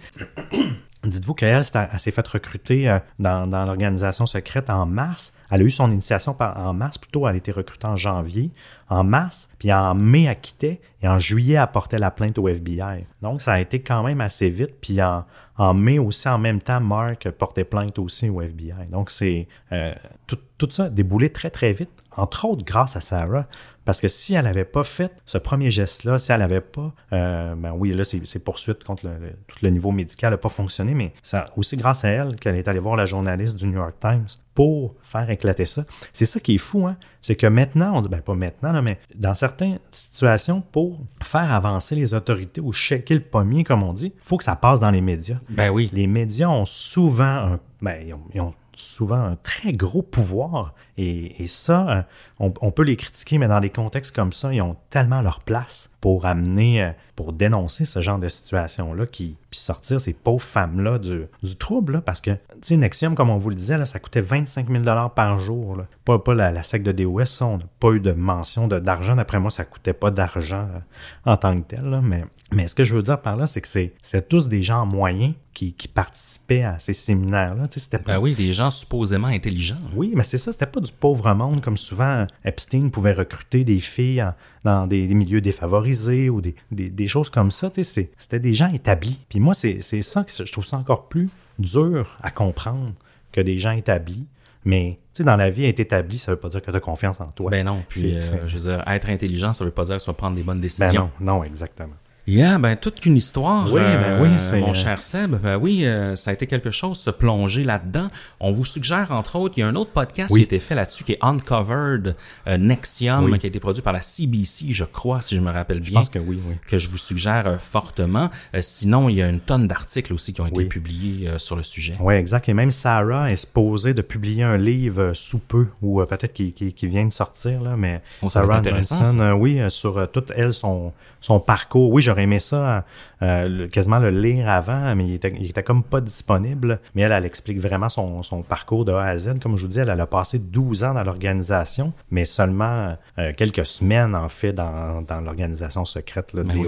Dites-vous qu'elle, elle s'est faite recruter euh, dans, dans l'organisation secrète en mars. Elle a eu son initiation en mars, plutôt elle a été recrutée en janvier, en mars, puis en mai, elle quittait, et en juillet, elle portait la plainte au FBI. Donc, ça a été quand même assez vite, puis en, en mai aussi, en même temps, Mark portait plainte aussi au FBI. Donc, c'est euh, tout, tout ça déboulé très, très vite, entre autres grâce à Sarah. Parce que si elle n'avait pas fait ce premier geste-là, si elle n'avait pas, euh, ben oui, là, c'est poursuite contre le, le- tout le niveau médical n'a pas fonctionné, mais c'est aussi grâce à elle qu'elle est allée voir la journaliste du New York Times pour faire éclater ça. C'est ça qui est fou, hein? C'est que maintenant, on dit, ben pas maintenant, là, mais dans certaines situations, pour faire avancer les autorités ou checker le pommier, comme on dit, faut que ça passe dans les médias. Ben oui. Les médias ont souvent un, ben, ils ont, ils ont souvent un très gros pouvoir. Et, et ça, euh, on, on peut les critiquer, mais dans des contextes comme ça, ils ont tellement leur place pour amener, euh, pour dénoncer ce genre de situation-là, qui puis sortir ces pauvres femmes-là du, du trouble. là, parce que, tu sais, Nexium, comme on vous le disait, là, ça coûtait 25 000 par jour. là. Pas, pas la, la sec de DOS, ça, on n'a pas eu de mention de- d'argent. D'après moi, ça coûtait pas d'argent euh, en tant que tel. Mais, mais ce que je veux dire par là, c'est que c'est tous des gens moyens qui, qui participaient à ces séminaires-là. Tu sais, c'était pas Ben oui, des gens supposément intelligents. oui, mais c'est ça, c'était pas du pauvre monde comme souvent Epstein pouvait recruter des filles en- dans des, des milieux défavorisés ou des, des, des choses comme ça. C'était des gens établis. Puis moi, c'est ça que je trouve ça encore plus dur à comprendre que des gens établis. Mais tu sais, dans la vie, être établi, ça veut pas dire que tu as confiance en toi. Ben non. Puis, euh, je veux dire, être intelligent, ça veut pas dire que tu vas prendre des bonnes ben décisions. non, non, exactement. Yeah, ben toute une histoire, Oui, ben euh, oui, c'est- mon cher Seb. Ben oui, euh, ça a été quelque chose, se plonger là-dedans. On vous suggère, entre autres, il y a un autre podcast Oui. qui a été fait là-dessus, qui est Uncovered euh, Nexium, Oui. qui a été produit par la CBC, je crois, si je me rappelle bien. Je pense que oui, oui. que je vous suggère euh, fortement. Euh, sinon, il y a une tonne d'articles aussi qui ont été publiés euh, sur le sujet. Oui, exact. Et même Sarah est supposée de publier un livre euh, sous peu, ou euh, peut-être qui, qui, qui vient de sortir, là, mais va Sarah euh, oui, euh, sur euh, toute elle, son, son parcours. Oui, j'aurais aimé ça, euh, le- quasiment le lire avant, mais il était, il était comme pas disponible. Mais elle, elle explique vraiment son, son parcours de A à Z. Comme je vous dis, elle, elle a passé 12 ans dans l'organisation, mais seulement euh, quelques semaines, en fait, dans, dans l'organisation secrète, le Ben oui.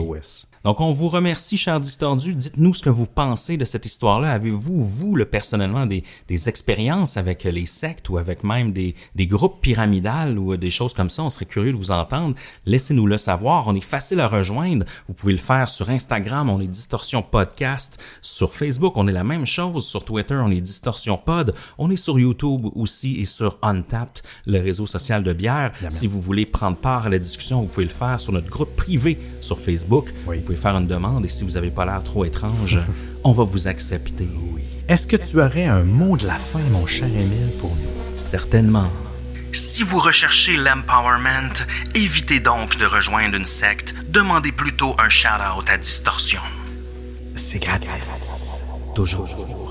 Donc, on vous remercie, chers distordus. Dites-nous ce que vous pensez de cette histoire-là. Avez-vous, vous, le, personnellement, des, des expériences avec euh, les sectes ou avec même des, des groupes pyramidales ou euh, des choses comme ça? On serait curieux de vous entendre. Laissez-nous le savoir. On est facile à rejoindre. Vous pouvez le faire sur Instagram. On est Distorsion Podcast. Sur Facebook, on est la même chose. Sur Twitter, on est Distorsion Pod. On est sur YouTube aussi et sur Untapped, le réseau social de bière. Si vous voulez prendre part à la discussion, vous pouvez le faire sur notre groupe privé sur Facebook. Oui. Vous pouvez faire une demande et si vous n'avez pas l'air trop étrange, on va vous accepter. Oui. Est-ce que tu aurais un mot de la fin, mon cher Émile, pour nous? Certainement. Si vous recherchez l'empowerment, évitez donc de rejoindre une secte. Demandez plutôt un shout-out à Distorsion. C'est gratis. Toujours.